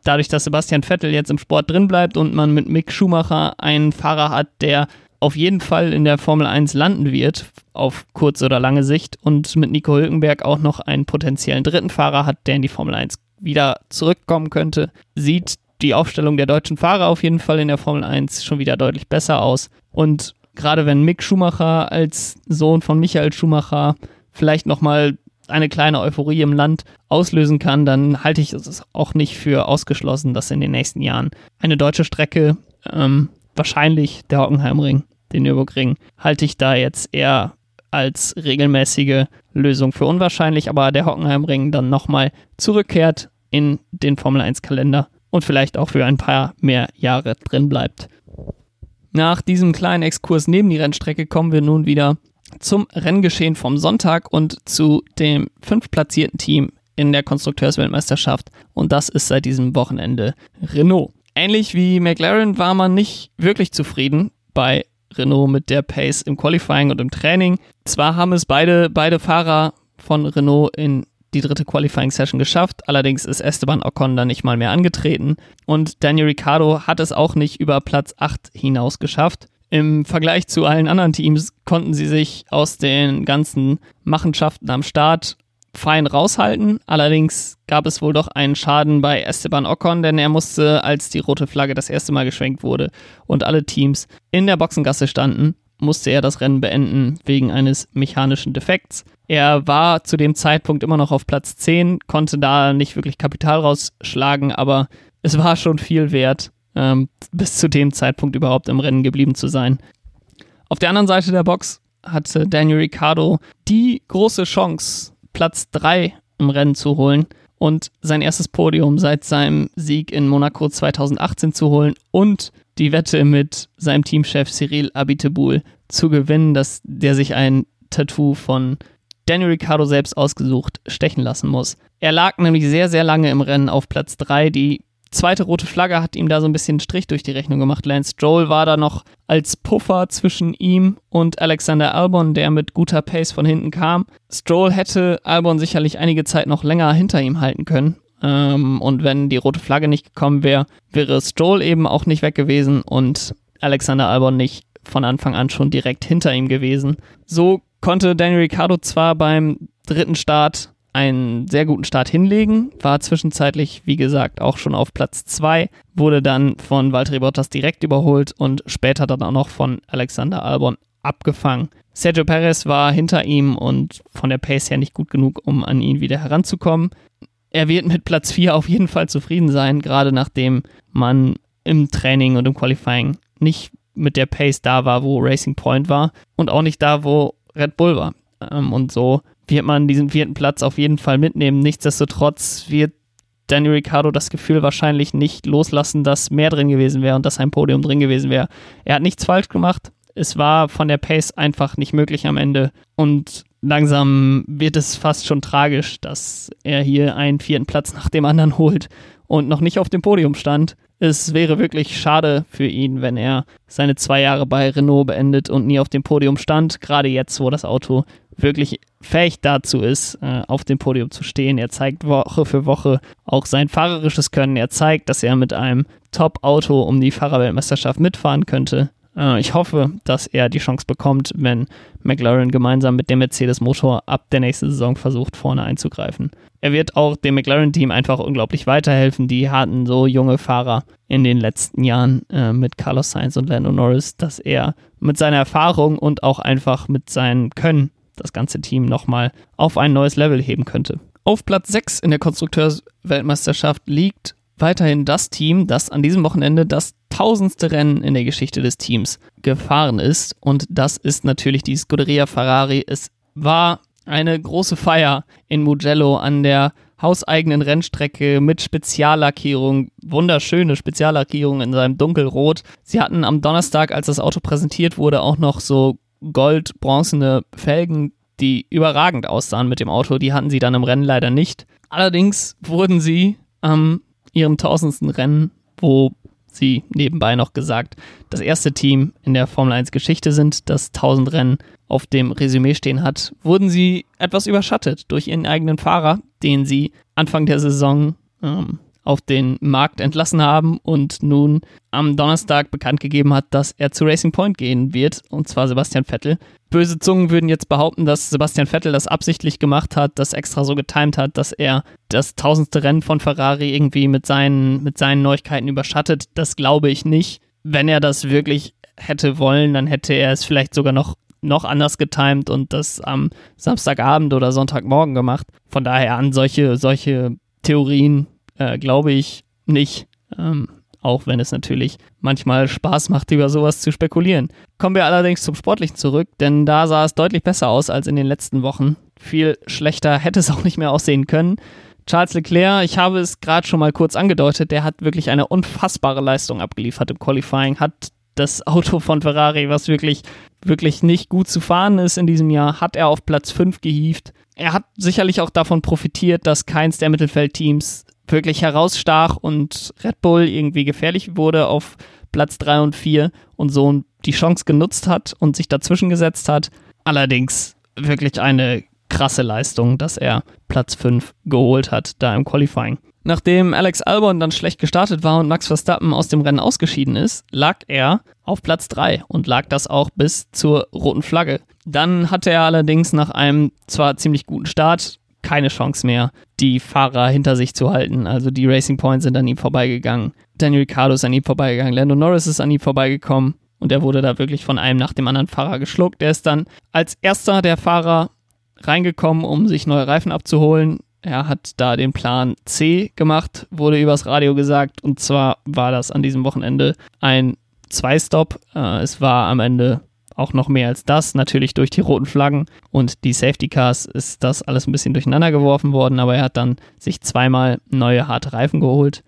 dadurch, dass Sebastian Vettel jetzt im Sport drin bleibt und man mit Mick Schumacher einen Fahrer hat, der auf jeden Fall in der Formel 1 landen wird, auf kurze oder lange Sicht, und mit Nico Hülkenberg auch noch einen potenziellen dritten Fahrer hat, der in die Formel 1 wieder zurückkommen könnte, sieht die Aufstellung der deutschen Fahrer auf jeden Fall in der Formel 1 schon wieder deutlich besser aus. Und gerade wenn Mick Schumacher als Sohn von Michael Schumacher vielleicht nochmal eine kleine Euphorie im Land auslösen kann, dann halte ich es auch nicht für ausgeschlossen, dass in den nächsten Jahren eine deutsche Strecke, ähm, wahrscheinlich der Hockenheimring, den Nürburgring, halte ich da jetzt eher als regelmäßige Lösung für unwahrscheinlich, aber der Hockenheimring dann nochmal zurückkehrt in den Formel 1 Kalender und vielleicht auch für ein paar mehr Jahre drin bleibt. Nach diesem kleinen Exkurs neben die Rennstrecke kommen wir nun wieder zum Renngeschehen vom Sonntag und zu dem fünftplatzierten Team in der Konstrukteursweltmeisterschaft und das ist seit diesem Wochenende Renault. Ähnlich wie McLaren war man nicht wirklich zufrieden bei Renault mit der Pace im Qualifying und im Training. Zwar haben es beide, beide Fahrer von Renault in die dritte Qualifying-Session geschafft, allerdings ist Esteban Ocon da nicht mal mehr angetreten und Daniel Ricciardo hat es auch nicht über Platz 8 hinaus geschafft. Im Vergleich zu allen anderen Teams konnten sie sich aus den ganzen Machenschaften am Start fein raushalten. Allerdings gab es wohl doch einen Schaden bei Esteban Ocon, denn er musste, als die rote Flagge das erste Mal geschwenkt wurde und alle Teams in der Boxengasse standen, musste er das Rennen beenden wegen eines mechanischen Defekts. Er war zu dem Zeitpunkt immer noch auf Platz 10, konnte da nicht wirklich Kapital rausschlagen, aber es war schon viel wert, ähm, bis zu dem Zeitpunkt überhaupt im Rennen geblieben zu sein. Auf der anderen Seite der Box hatte Daniel Ricciardo die große Chance, Platz 3 im Rennen zu holen und sein erstes Podium seit seinem Sieg in Monaco 2018 zu holen und die Wette mit seinem Teamchef Cyril Abiteboul zu gewinnen, dass der sich ein Tattoo von Daniel Ricciardo selbst ausgesucht stechen lassen muss. Er lag nämlich sehr, sehr lange im Rennen auf Platz 3. Die zweite rote Flagge hat ihm da so ein bisschen Strich durch die Rechnung gemacht. Lance Stroll war da noch als Puffer zwischen ihm und Alexander Albon, der mit guter Pace von hinten kam. Stroll hätte Albon sicherlich einige Zeit noch länger hinter ihm halten können. Ähm, und wenn die rote Flagge nicht gekommen wäre, wäre Stroll eben auch nicht weg gewesen und Alexander Albon nicht von Anfang an schon direkt hinter ihm gewesen. So konnte Daniel Ricciardo zwar beim dritten Start einen sehr guten Start hinlegen, war zwischenzeitlich, wie gesagt, auch schon auf Platz 2, wurde dann von Valtteri Bottas direkt überholt und später dann auch noch von Alexander Albon abgefangen. Sergio Perez war hinter ihm und von der Pace her nicht gut genug, um an ihn wieder heranzukommen. Er wird mit Platz 4 auf jeden Fall zufrieden sein, gerade nachdem man im Training und im Qualifying nicht mit der Pace da war, wo Racing Point war und auch nicht da, wo Red Bull war. Ähm, und so wird man diesen vierten Platz auf jeden Fall mitnehmen. Nichtsdestotrotz wird Daniel Ricciardo das Gefühl wahrscheinlich nicht loslassen, dass mehr drin gewesen wäre und dass ein Podium drin gewesen wäre. Er hat nichts falsch gemacht. Es war von der Pace einfach nicht möglich am Ende. Und langsam wird es fast schon tragisch, dass er hier einen vierten Platz nach dem anderen holt und noch nicht auf dem Podium stand. Es wäre wirklich schade für ihn, wenn er seine zwei Jahre bei Renault beendet und nie auf dem Podium stand. Gerade jetzt, wo das Auto wirklich fähig dazu ist, äh, auf dem Podium zu stehen. Er zeigt Woche für Woche auch sein fahrerisches Können. Er zeigt, dass er mit einem Top-Auto um die Fahrerweltmeisterschaft mitfahren könnte. Äh, ich hoffe, dass er die Chance bekommt, wenn McLaren gemeinsam mit dem Mercedes-Motor ab der nächsten Saison versucht, vorne einzugreifen. Er wird auch dem McLaren-Team einfach unglaublich weiterhelfen. Die hatten so junge Fahrer in den letzten Jahren äh, mit Carlos Sainz und Lando Norris, dass er mit seiner Erfahrung und auch einfach mit seinem Können das ganze Team nochmal auf ein neues Level heben könnte. Auf Platz 6 in der Konstrukteursweltmeisterschaft liegt weiterhin das Team, das an diesem Wochenende das tausendste Rennen in der Geschichte des Teams gefahren ist. Und das ist natürlich die Scuderia Ferrari. Es war eine große Feier in Mugello an der hauseigenen Rennstrecke mit Speziallackierung, wunderschöne Speziallackierung in seinem dunkelrot. Sie hatten am Donnerstag, als das Auto präsentiert wurde, auch noch so gold-bronzene Felgen, die überragend aussahen mit dem Auto. Die hatten sie dann im Rennen leider nicht. Allerdings wurden sie am ihrem tausendsten Rennen, wo sie nebenbei noch gesagt, das erste Team in der Formel 1 Geschichte sind, das 1000 Rennen auf dem Resümee stehen hat, wurden sie etwas überschattet durch ihren eigenen Fahrer, den sie Anfang der Saison ähm, auf den Markt entlassen haben und nun am Donnerstag bekannt gegeben hat, dass er zu Racing Point gehen wird, und zwar Sebastian Vettel. Böse Zungen würden jetzt behaupten, dass Sebastian Vettel das absichtlich gemacht hat, das extra so getimt hat, dass er das tausendste Rennen von Ferrari irgendwie mit seinen, mit seinen Neuigkeiten überschattet. Das glaube ich nicht. Wenn er das wirklich hätte wollen, dann hätte er es vielleicht sogar noch noch anders getimt und das am Samstagabend oder Sonntagmorgen gemacht. Von daher an solche, solche Theorien äh, glaube ich nicht. Ähm, auch wenn es natürlich manchmal Spaß macht, über sowas zu spekulieren. Kommen wir allerdings zum Sportlichen zurück, denn da sah es deutlich besser aus als in den letzten Wochen. Viel schlechter hätte es auch nicht mehr aussehen können. Charles Leclerc, ich habe es gerade schon mal kurz angedeutet, der hat wirklich eine unfassbare Leistung abgeliefert im Qualifying, hat das Auto von Ferrari, was wirklich, wirklich nicht gut zu fahren ist in diesem Jahr, hat er auf Platz 5 gehievt. Er hat sicherlich auch davon profitiert, dass keins der Mittelfeldteams wirklich herausstach und Red Bull irgendwie gefährlich wurde auf Platz 3 und 4 und so die Chance genutzt hat und sich dazwischen gesetzt hat. Allerdings wirklich eine krasse Leistung, dass er Platz 5 geholt hat, da im Qualifying. Nachdem Alex Albon dann schlecht gestartet war und Max Verstappen aus dem Rennen ausgeschieden ist, lag er auf Platz 3 und lag das auch bis zur roten Flagge. Dann hatte er allerdings nach einem zwar ziemlich guten Start keine Chance mehr, die Fahrer hinter sich zu halten. Also die Racing Points sind an ihm vorbeigegangen. Daniel Ricciardo ist an ihm vorbeigegangen. Lando Norris ist an ihm vorbeigekommen. Und er wurde da wirklich von einem nach dem anderen Fahrer geschluckt. Der ist dann als erster der Fahrer reingekommen, um sich neue Reifen abzuholen. Er hat da den Plan C gemacht, wurde übers Radio gesagt. Und zwar war das an diesem Wochenende ein Zwei-Stop. Äh, es war am Ende auch noch mehr als das. Natürlich durch die roten Flaggen und die Safety Cars ist das alles ein bisschen durcheinander geworfen worden, aber er hat dann sich zweimal neue harte Reifen geholt.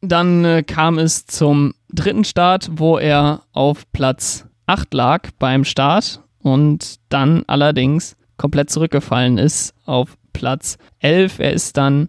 Dann äh, kam es zum dritten Start, wo er auf Platz 8 lag beim Start und dann allerdings komplett zurückgefallen ist auf Platz 11. Er ist dann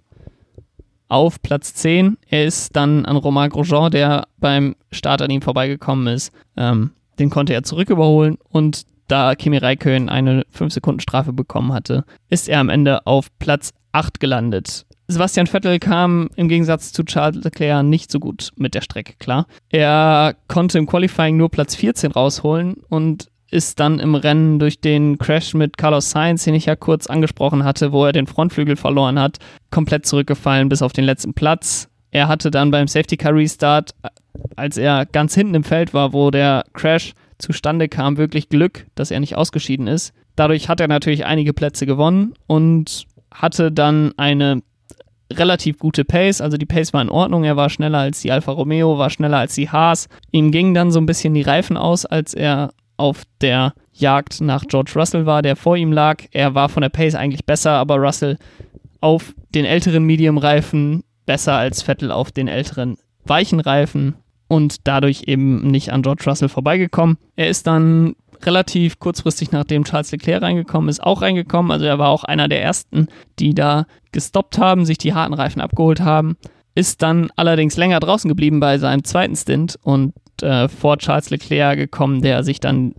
auf Platz 10. Er ist dann an Romain Grosjean, der beim Start an ihm vorbeigekommen ist, ähm, den konnte er zurück überholen und da Kimi Räikkönen eine 5-Sekunden-Strafe bekommen hatte, ist er am Ende auf Platz 8 gelandet. Sebastian Vettel kam im Gegensatz zu Charles Leclerc nicht so gut mit der Strecke klar. Er konnte im Qualifying nur Platz 14 rausholen und ist dann im Rennen durch den Crash mit Carlos Sainz, den ich ja kurz angesprochen hatte, wo er den Frontflügel verloren hat, komplett zurückgefallen bis auf den letzten Platz. Er hatte dann beim Safety Car Restart als er ganz hinten im Feld war, wo der Crash zustande kam, wirklich Glück, dass er nicht ausgeschieden ist. Dadurch hat er natürlich einige Plätze gewonnen und hatte dann eine relativ gute Pace, also die Pace war in Ordnung, er war schneller als die Alfa Romeo, war schneller als die Haas. Ihm gingen dann so ein bisschen die Reifen aus, als er auf der Jagd nach George Russell war, der vor ihm lag. Er war von der Pace eigentlich besser, aber Russell auf den älteren Medium-Reifen besser als Vettel auf den älteren weichen Reifen und dadurch eben nicht an George Russell vorbeigekommen. Er ist dann relativ kurzfristig nachdem Charles Leclerc reingekommen ist, auch reingekommen. Also er war auch einer der ersten, die da gestoppt haben, sich die harten Reifen abgeholt haben. Ist dann allerdings länger draußen geblieben bei seinem zweiten Stint und äh, vor Charles Leclerc gekommen, der sich dann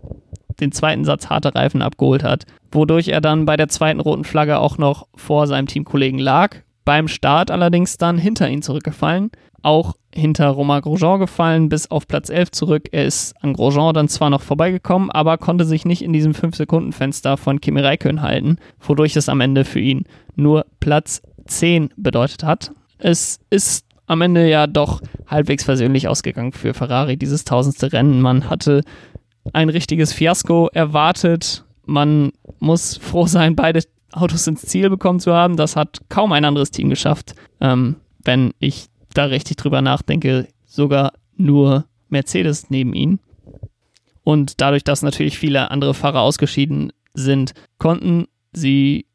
den zweiten Satz harte Reifen abgeholt hat, wodurch er dann bei der zweiten roten Flagge auch noch vor seinem Teamkollegen lag. Beim Start allerdings dann hinter ihn zurückgefallen, auch hinter Romain Grosjean gefallen, bis auf Platz 11 zurück. Er ist an Grosjean dann zwar noch vorbeigekommen, aber konnte sich nicht in diesem 5-Sekunden-Fenster von Kimi Räikkönen halten, wodurch es am Ende für ihn nur Platz 10 bedeutet hat. Es ist am Ende ja doch halbwegs versöhnlich ausgegangen für Ferrari, dieses tausendste Rennen. Man hatte ein richtiges Fiasko erwartet. Man muss froh sein, beide Autos ins Ziel bekommen zu haben. Das hat kaum ein anderes Team geschafft. Ähm, wenn ich da richtig drüber nachdenke, sogar nur Mercedes neben ihnen. Und dadurch, dass natürlich viele andere Fahrer ausgeschieden sind, konnten sie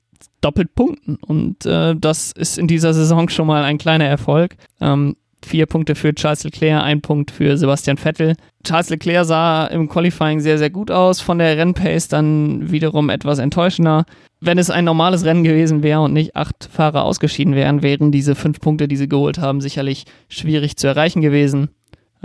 doppelt punkten. Und äh, das ist in dieser Saison schon mal ein kleiner Erfolg. Ähm, vier Punkte für Charles Leclerc, ein Punkt für Sebastian Vettel. Charles Leclerc sah im Qualifying sehr, sehr gut aus, von der Rennpace dann wiederum etwas enttäuschender. Wenn es ein normales Rennen gewesen wäre und nicht acht Fahrer ausgeschieden wären, wären diese fünf Punkte, die sie geholt haben, sicherlich schwierig zu erreichen gewesen.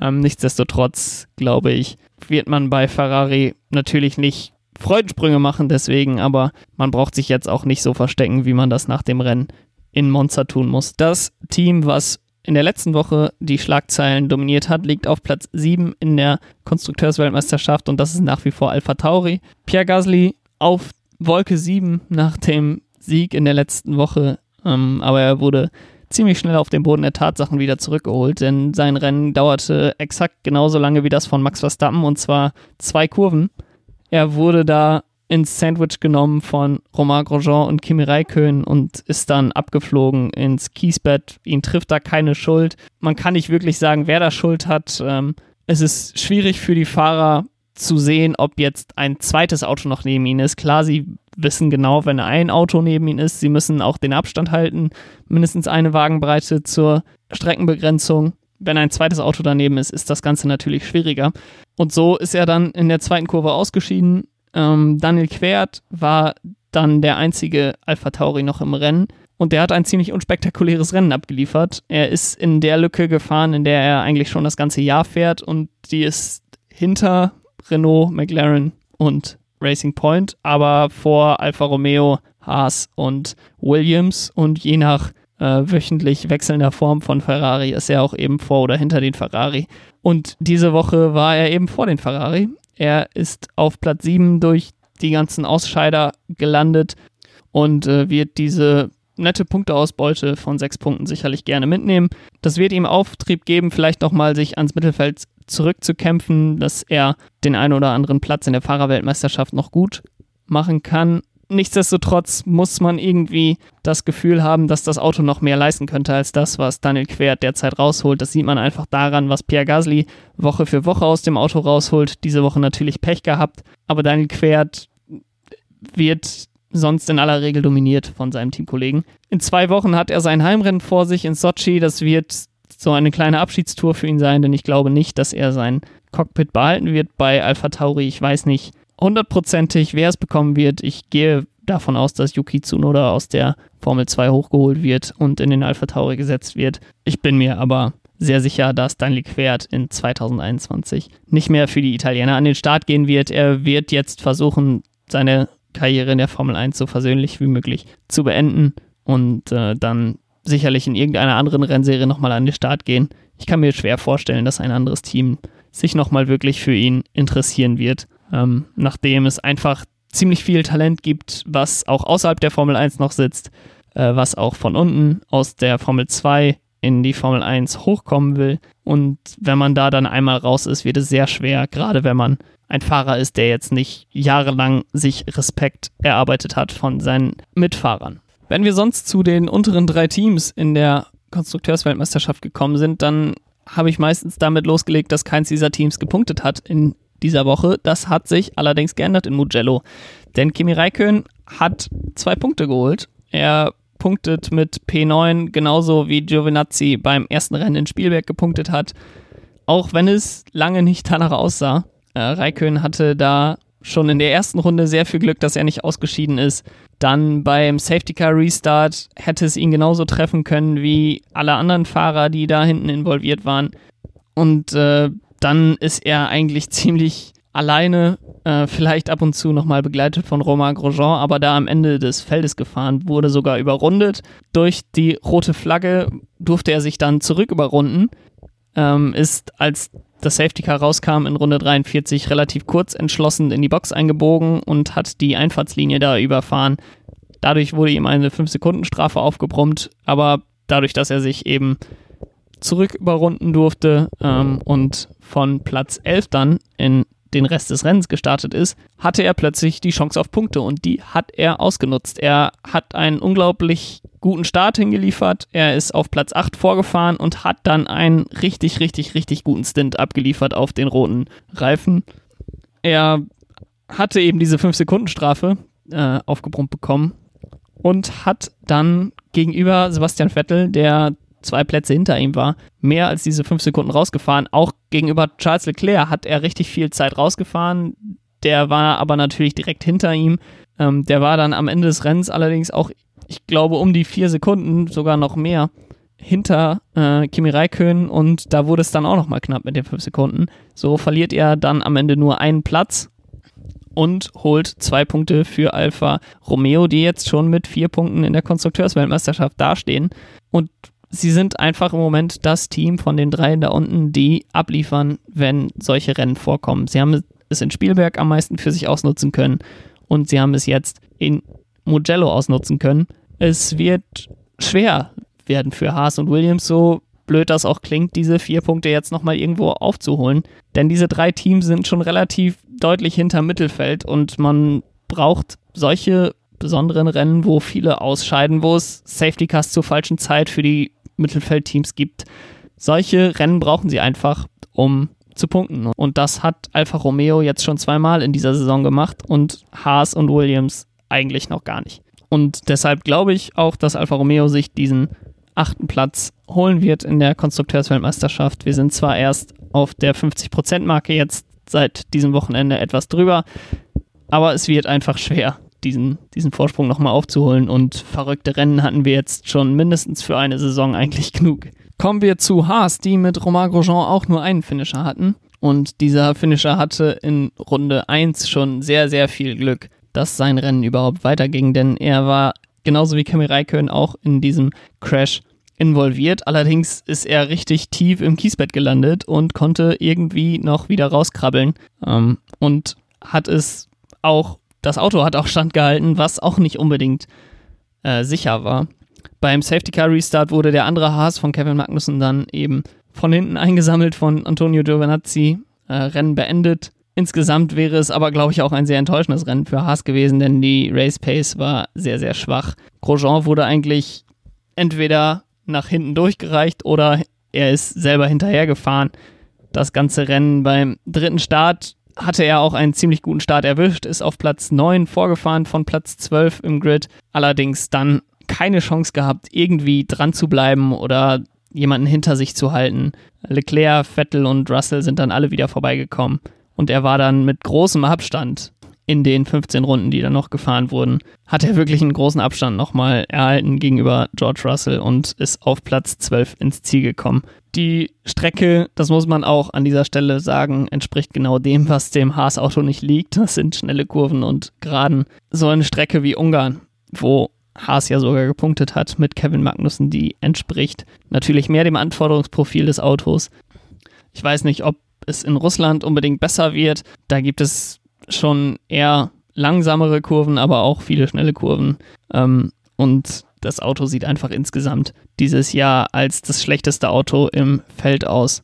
Ähm, nichtsdestotrotz, glaube ich, wird man bei Ferrari natürlich nicht Freudensprünge machen deswegen, aber man braucht sich jetzt auch nicht so verstecken, wie man das nach dem Rennen in Monza tun muss. Das Team, was in der letzten Woche die Schlagzeilen dominiert hat, liegt auf Platz 7 in der Konstrukteursweltmeisterschaft und das ist nach wie vor Alpha Tauri. Pierre Gasly auf Wolke 7 nach dem Sieg in der letzten Woche, ähm, aber er wurde ziemlich schnell auf den Boden der Tatsachen wieder zurückgeholt, denn sein Rennen dauerte exakt genauso lange wie das von Max Verstappen und zwar zwei Kurven. Er wurde da ins Sandwich genommen von Romain Grosjean und Kimi Räikkönen und ist dann abgeflogen ins Kiesbett. Ihn trifft da keine Schuld. Man kann nicht wirklich sagen, wer da Schuld hat. Ähm, es ist schwierig für die Fahrer zu sehen, ob jetzt ein zweites Auto noch neben ihnen ist. Klar, sie wissen genau, wenn ein Auto neben ihnen ist, sie müssen auch den Abstand halten, mindestens eine Wagenbreite zur Streckenbegrenzung. Wenn ein zweites Auto daneben ist, ist das Ganze natürlich schwieriger. Und so ist er dann in der zweiten Kurve ausgeschieden. Ähm, Daniel Quert war dann der einzige Alpha Tauri noch im Rennen. Und der hat ein ziemlich unspektakuläres Rennen abgeliefert. Er ist in der Lücke gefahren, in der er eigentlich schon das ganze Jahr fährt. Und die ist hinter Renault, McLaren und Racing Point, aber vor Alfa Romeo, Haas und Williams. Und je nach äh, wöchentlich wechselnder Form von Ferrari ist er auch eben vor oder hinter den Ferrari. Und diese Woche war er eben vor den Ferrari. Er ist auf Platz 7 durch die ganzen Ausscheider gelandet und äh, wird diese nette Punkteausbeute von sechs Punkten sicherlich gerne mitnehmen. Das wird ihm Auftrieb geben, vielleicht nochmal sich ans Mittelfeld zurückzukämpfen, dass er den einen oder anderen Platz in der Fahrerweltmeisterschaft noch gut machen kann. Nichtsdestotrotz muss man irgendwie das Gefühl haben, dass das Auto noch mehr leisten könnte als das, was Daniel Quert derzeit rausholt. Das sieht man einfach daran, was Pierre Gasly Woche für Woche aus dem Auto rausholt. Diese Woche natürlich Pech gehabt, aber Daniel Quert wird sonst in aller Regel dominiert von seinem Teamkollegen. In zwei Wochen hat er sein Heimrennen vor sich in Sochi. Das wird so eine kleine Abschiedstour für ihn sein, denn ich glaube nicht, dass er sein Cockpit behalten wird bei Alpha Tauri. Ich weiß nicht, hundertprozentig, wer es bekommen wird. Ich gehe davon aus, dass Yuki Tsunoda aus der Formel 2 hochgeholt wird und in den Alpha Tauri gesetzt wird. Ich bin mir aber sehr sicher, dass Stanley Quert in 2021 nicht mehr für die Italiener an den Start gehen wird. Er wird jetzt versuchen, seine Karriere in der Formel 1 so versöhnlich wie möglich zu beenden und äh, dann sicherlich in irgendeiner anderen Rennserie nochmal an den Start gehen. Ich kann mir schwer vorstellen, dass ein anderes Team sich nochmal wirklich für ihn interessieren wird ähm, nachdem es einfach ziemlich viel Talent gibt, was auch außerhalb der Formel 1 noch sitzt, äh, was auch von unten aus der Formel 2 in die Formel 1 hochkommen will. Und wenn man da dann einmal raus ist, wird es sehr schwer, gerade wenn man ein Fahrer ist, der jetzt nicht jahrelang sich Respekt erarbeitet hat von seinen Mitfahrern. Wenn wir sonst zu den unteren drei Teams in der Konstrukteursweltmeisterschaft gekommen sind, dann habe ich meistens damit losgelegt, dass keins dieser Teams gepunktet hat in dieser Woche. Das hat sich allerdings geändert in Mugello. Denn Kimi Räikkönen hat zwei Punkte geholt. Er punktet mit P9 genauso wie Giovinazzi beim ersten Rennen in Spielberg gepunktet hat. Auch wenn es lange nicht danach aussah. Äh, Raikön hatte da schon in der ersten Runde sehr viel Glück, dass er nicht ausgeschieden ist. Dann beim Safety Car Restart hätte es ihn genauso treffen können wie alle anderen Fahrer, die da hinten involviert waren. Und äh, dann ist er eigentlich ziemlich alleine, äh, vielleicht ab und zu nochmal begleitet von Romain Grosjean, aber da am Ende des Feldes gefahren, wurde sogar überrundet. Durch die rote Flagge durfte er sich dann zurück überrunden, ähm, ist als das Safety Car rauskam in Runde 43 relativ kurz entschlossen in die Box eingebogen und hat die Einfahrtslinie da überfahren. Dadurch wurde ihm eine 5-Sekunden-Strafe aufgebrummt, aber dadurch, dass er sich eben zurück überrunden durfte ähm, und von Platz 11 dann in den Rest des Rennens gestartet ist, hatte er plötzlich die Chance auf Punkte und die hat er ausgenutzt. Er hat einen unglaublich guten Start hingeliefert. Er ist auf Platz 8 vorgefahren und hat dann einen richtig, richtig, richtig guten Stint abgeliefert auf den roten Reifen. Er hatte eben diese 5-Sekunden-Strafe äh, aufgebrummt bekommen und hat dann gegenüber Sebastian Vettel, der zwei Plätze hinter ihm war, mehr als diese fünf Sekunden rausgefahren. Auch gegenüber Charles Leclerc hat er richtig viel Zeit rausgefahren. Der war aber natürlich direkt hinter ihm. Ähm, der war dann am Ende des Rennens allerdings auch, ich glaube, um die vier Sekunden, sogar noch mehr, hinter äh, Kimi Räikkönen und da wurde es dann auch nochmal knapp mit den fünf Sekunden. So verliert er dann am Ende nur einen Platz und holt zwei Punkte für Alfa Romeo, die jetzt schon mit vier Punkten in der Konstrukteursweltmeisterschaft dastehen. Und sie sind einfach im Moment das Team von den dreien da unten, die abliefern, wenn solche Rennen vorkommen. Sie haben es in Spielberg am meisten für sich ausnutzen können und sie haben es jetzt in Mugello ausnutzen können. Es wird schwer werden für Haas und Williams, so blöd das auch klingt, diese vier Punkte jetzt nochmal irgendwo aufzuholen. Denn diese drei Teams sind schon relativ deutlich hinter Mittelfeld und man braucht solche besonderen Rennen, wo viele ausscheiden, wo es Safety Cars zur falschen Zeit für die Mittelfeldteams gibt. Solche Rennen brauchen sie einfach, um zu punkten. Und das hat Alfa Romeo jetzt schon zweimal in dieser Saison gemacht und Haas und Williams eigentlich noch gar nicht. Und deshalb glaube ich auch, dass Alfa Romeo sich diesen achten Platz holen wird in der Konstrukteursweltmeisterschaft. Wir sind zwar erst auf der 50%-Marke jetzt seit diesem Wochenende etwas drüber, aber es wird einfach schwer, diesen, diesen Vorsprung nochmal aufzuholen. Und verrückte Rennen hatten wir jetzt schon mindestens für eine Saison eigentlich genug. Kommen wir zu Haas, die mit Romain Grosjean auch nur einen Finisher hatten. Und dieser Finisher hatte in Runde 1 schon sehr, sehr viel Glück, dass sein Rennen überhaupt weiterging, denn er war genauso wie Kimi Räikkönen auch in diesem Crash involviert. Allerdings ist er richtig tief im Kiesbett gelandet und konnte irgendwie noch wieder rauskrabbeln ähm, und hat es auch das Auto hat auch standgehalten, was auch nicht unbedingt äh, sicher war. Beim Safety Car Restart wurde der andere Haas von Kevin Magnussen dann eben von hinten eingesammelt von Antonio Giovinazzi, äh, Rennen beendet. Insgesamt wäre es aber, glaube ich, auch ein sehr enttäuschendes Rennen für Haas gewesen, denn die Race Pace war sehr, sehr schwach. Grosjean wurde eigentlich entweder nach hinten durchgereicht oder er ist selber hinterhergefahren. Das ganze Rennen beim dritten Start hatte er auch einen ziemlich guten Start erwischt, ist auf Platz 9 vorgefahren von Platz 12 im Grid, allerdings dann keine Chance gehabt, irgendwie dran zu bleiben oder jemanden hinter sich zu halten. Leclerc, Vettel und Russell sind dann alle wieder vorbeigekommen und er war dann mit großem Abstand in den 15 Runden, die dann noch gefahren wurden, hat er wirklich einen großen Abstand nochmal erhalten gegenüber George Russell und ist auf Platz 12 ins Ziel gekommen. Die Strecke, das muss man auch an dieser Stelle sagen, entspricht genau dem, was dem Haas-Auto nicht liegt. Das sind schnelle Kurven und Geraden. So eine Strecke wie Ungarn, wo Haas ja sogar gepunktet hat mit Kevin Magnussen, die entspricht natürlich mehr dem Anforderungsprofil des Autos. Ich weiß nicht, ob es in Russland unbedingt besser wird. Da gibt es schon eher langsamere Kurven, aber auch viele schnelle Kurven. Ähm, und das Auto sieht einfach insgesamt dieses Jahr als das schlechteste Auto im Feld aus.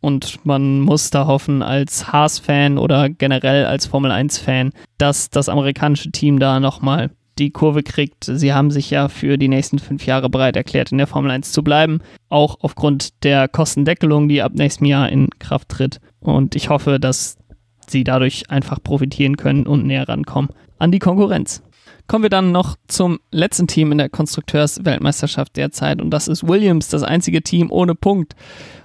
Und man muss da hoffen, als Haas-Fan oder generell als Formel 1-Fan, dass das amerikanische Team da nochmal die Kurve kriegt. Sie haben sich ja für die nächsten fünf Jahre bereit erklärt, in der Formel 1 zu bleiben, auch aufgrund der Kostendeckelung, die ab nächstem Jahr in Kraft tritt. Und ich hoffe, dass sie dadurch einfach profitieren können und näher rankommen an die Konkurrenz. Kommen wir dann noch zum letzten Team in der Konstrukteursweltmeisterschaft derzeit und das ist Williams, das einzige Team ohne Punkt.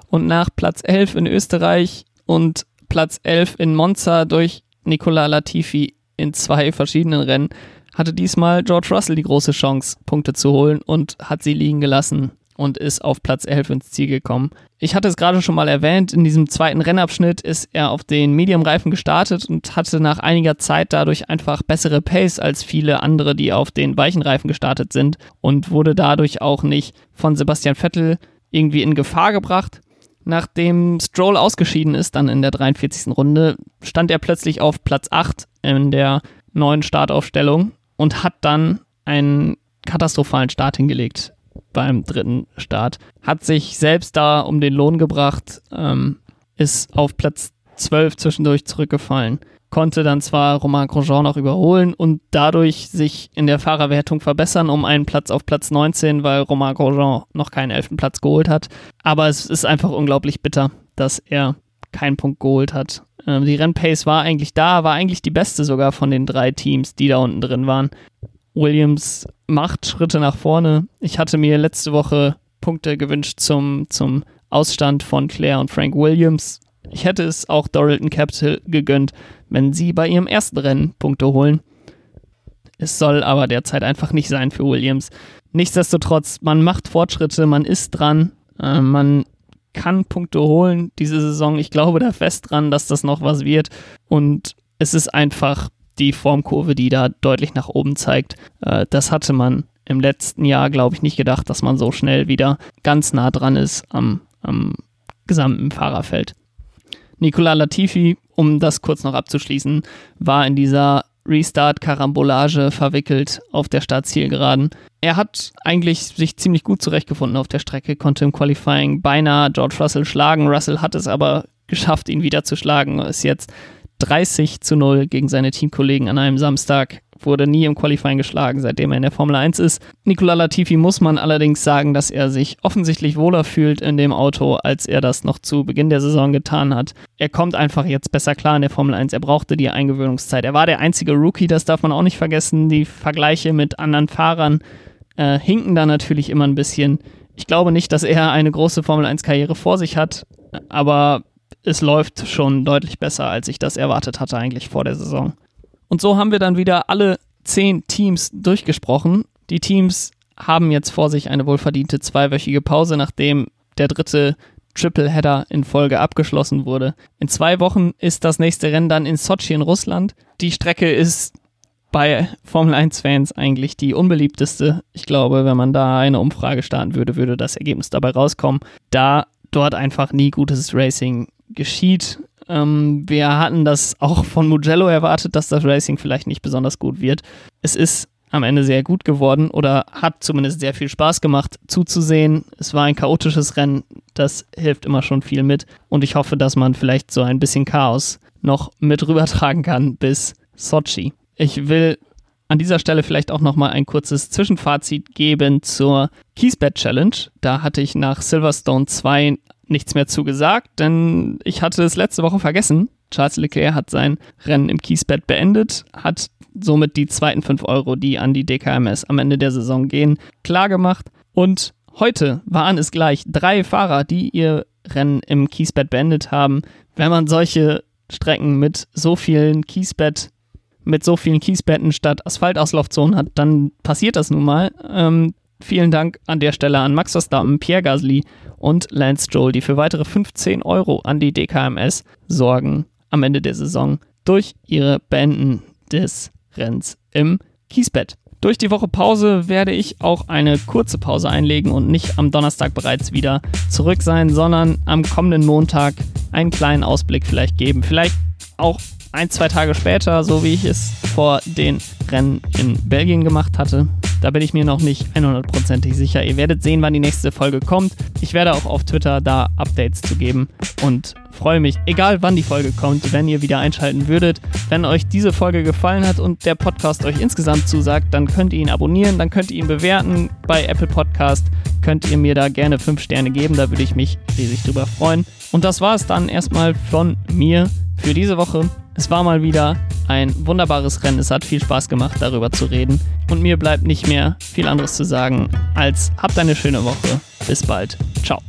Und nach Platz 11 in Österreich und Platz 11 in Monza durch Nicola Latifi in zwei verschiedenen Rennen hatte diesmal George Russell die große Chance, Punkte zu holen und hat sie liegen gelassen. Und ist auf Platz 11 ins Ziel gekommen. Ich hatte es gerade schon mal erwähnt, in diesem zweiten Rennabschnitt ist er auf den Medium-Reifen gestartet und hatte nach einiger Zeit dadurch einfach bessere Pace als viele andere, die auf den weichen Reifen gestartet sind und wurde dadurch auch nicht von Sebastian Vettel irgendwie in Gefahr gebracht. Nachdem Stroll ausgeschieden ist, dann in der 43. Runde, stand er plötzlich auf Platz 8 in der neuen Startaufstellung und hat dann einen katastrophalen Start hingelegt beim dritten Start. Hat sich selbst da um den Lohn gebracht, ähm, ist auf Platz 12 zwischendurch zurückgefallen. Konnte dann zwar Romain Grosjean noch überholen und dadurch sich in der Fahrerwertung verbessern um einen Platz auf Platz 19, weil Romain Grosjean noch keinen elften Platz geholt hat. Aber es ist einfach unglaublich bitter, dass er keinen Punkt geholt hat. Ähm, die Rennpace war eigentlich da, war eigentlich die beste sogar von den drei Teams, die da unten drin waren. Williams macht Schritte nach vorne. Ich hatte mir letzte Woche Punkte gewünscht zum, zum Ausstand von Claire und Frank Williams. Ich hätte es auch Doralton Capital gegönnt, wenn sie bei ihrem ersten Rennen Punkte holen. Es soll aber derzeit einfach nicht sein für Williams. Nichtsdestotrotz, man macht Fortschritte, man ist dran, äh, man kann Punkte holen diese Saison. Ich glaube da fest dran, dass das noch was wird. Und es ist einfach die Formkurve, die da deutlich nach oben zeigt. Äh, das hatte man im letzten Jahr, glaube ich, nicht gedacht, dass man so schnell wieder ganz nah dran ist am, am gesamten Fahrerfeld. Nicola Latifi, um das kurz noch abzuschließen, war in dieser Restart-Karambolage verwickelt auf der Startzielgeraden. Er hat eigentlich sich ziemlich gut zurechtgefunden auf der Strecke, konnte im Qualifying beinahe George Russell schlagen. Russell hat es aber geschafft, ihn wieder zu schlagen, ist jetzt 30 zu 0 gegen seine Teamkollegen an einem Samstag. Wurde nie im Qualifying geschlagen, seitdem er in der Formel 1 ist. Nicola Latifi muss man allerdings sagen, dass er sich offensichtlich wohler fühlt in dem Auto, als er das noch zu Beginn der Saison getan hat. Er kommt einfach jetzt besser klar in der Formel 1. Er brauchte die Eingewöhnungszeit. Er war der einzige Rookie, das darf man auch nicht vergessen. Die Vergleiche mit anderen Fahrern äh, hinken da natürlich immer ein bisschen. Ich glaube nicht, dass er eine große Formel 1-Karriere vor sich hat, aber es läuft schon deutlich besser, als ich das erwartet hatte eigentlich vor der Saison. Und so haben wir dann wieder alle zehn Teams durchgesprochen. Die Teams haben jetzt vor sich eine wohlverdiente zweiwöchige Pause, nachdem der dritte Triple-Header in Folge abgeschlossen wurde. In zwei Wochen ist das nächste Rennen dann in Sochi in Russland. Die Strecke ist bei Formel 1-Fans eigentlich die unbeliebteste. Ich glaube, wenn man da eine Umfrage starten würde, würde das Ergebnis dabei rauskommen, da dort einfach nie gutes Racing geschieht. Ähm, wir hatten das auch von Mugello erwartet, dass das Racing vielleicht nicht besonders gut wird. Es ist am Ende sehr gut geworden oder hat zumindest sehr viel Spaß gemacht zuzusehen. Es war ein chaotisches Rennen, das hilft immer schon viel mit und ich hoffe, dass man vielleicht so ein bisschen Chaos noch mit rübertragen kann bis Sochi. Ich will an dieser Stelle vielleicht auch nochmal ein kurzes Zwischenfazit geben zur Keysbed Challenge. Da hatte ich nach Silverstone 2 nichts mehr zugesagt, denn ich hatte es letzte Woche vergessen. Charles Leclerc hat sein Rennen im Kiesbett beendet, hat somit die zweiten 5 Euro, die an die DKMS am Ende der Saison gehen, klargemacht. Und heute waren es gleich drei Fahrer, die ihr Rennen im Kiesbett beendet haben. Wenn man solche Strecken mit so vielen Kiesbett mit so vielen Kiesbetten statt Asphaltauslaufzonen hat, dann passiert das nun mal. Ähm, vielen Dank an der Stelle an Max Verstappen, Pierre Gasly und Lance Stroll, die für weitere 15 Euro an die DKMS sorgen am Ende der Saison durch ihre Beenden des Rennens im Kiesbett. Durch die Woche Pause werde ich auch eine kurze Pause einlegen und nicht am Donnerstag bereits wieder zurück sein, sondern am kommenden Montag einen kleinen Ausblick vielleicht geben. Vielleicht auch ein, zwei Tage später, so wie ich es vor den Rennen in Belgien gemacht hatte. Da bin ich mir noch nicht 100%ig sicher. Ihr werdet sehen, wann die nächste Folge kommt. Ich werde auch auf Twitter da Updates zu geben und freue mich, egal wann die Folge kommt, wenn ihr wieder einschalten würdet. Wenn euch diese Folge gefallen hat und der Podcast euch insgesamt zusagt, dann könnt ihr ihn abonnieren, dann könnt ihr ihn bewerten bei Apple Podcast. Könnt ihr mir da gerne 5 Sterne geben, da würde ich mich riesig drüber freuen. Und das war es dann erstmal von mir für diese Woche. Es war mal wieder ein wunderbares Rennen. Es hat viel Spaß gemacht, darüber zu reden. Und mir bleibt nicht mehr viel anderes zu sagen, als habt eine schöne Woche. Bis bald. Ciao.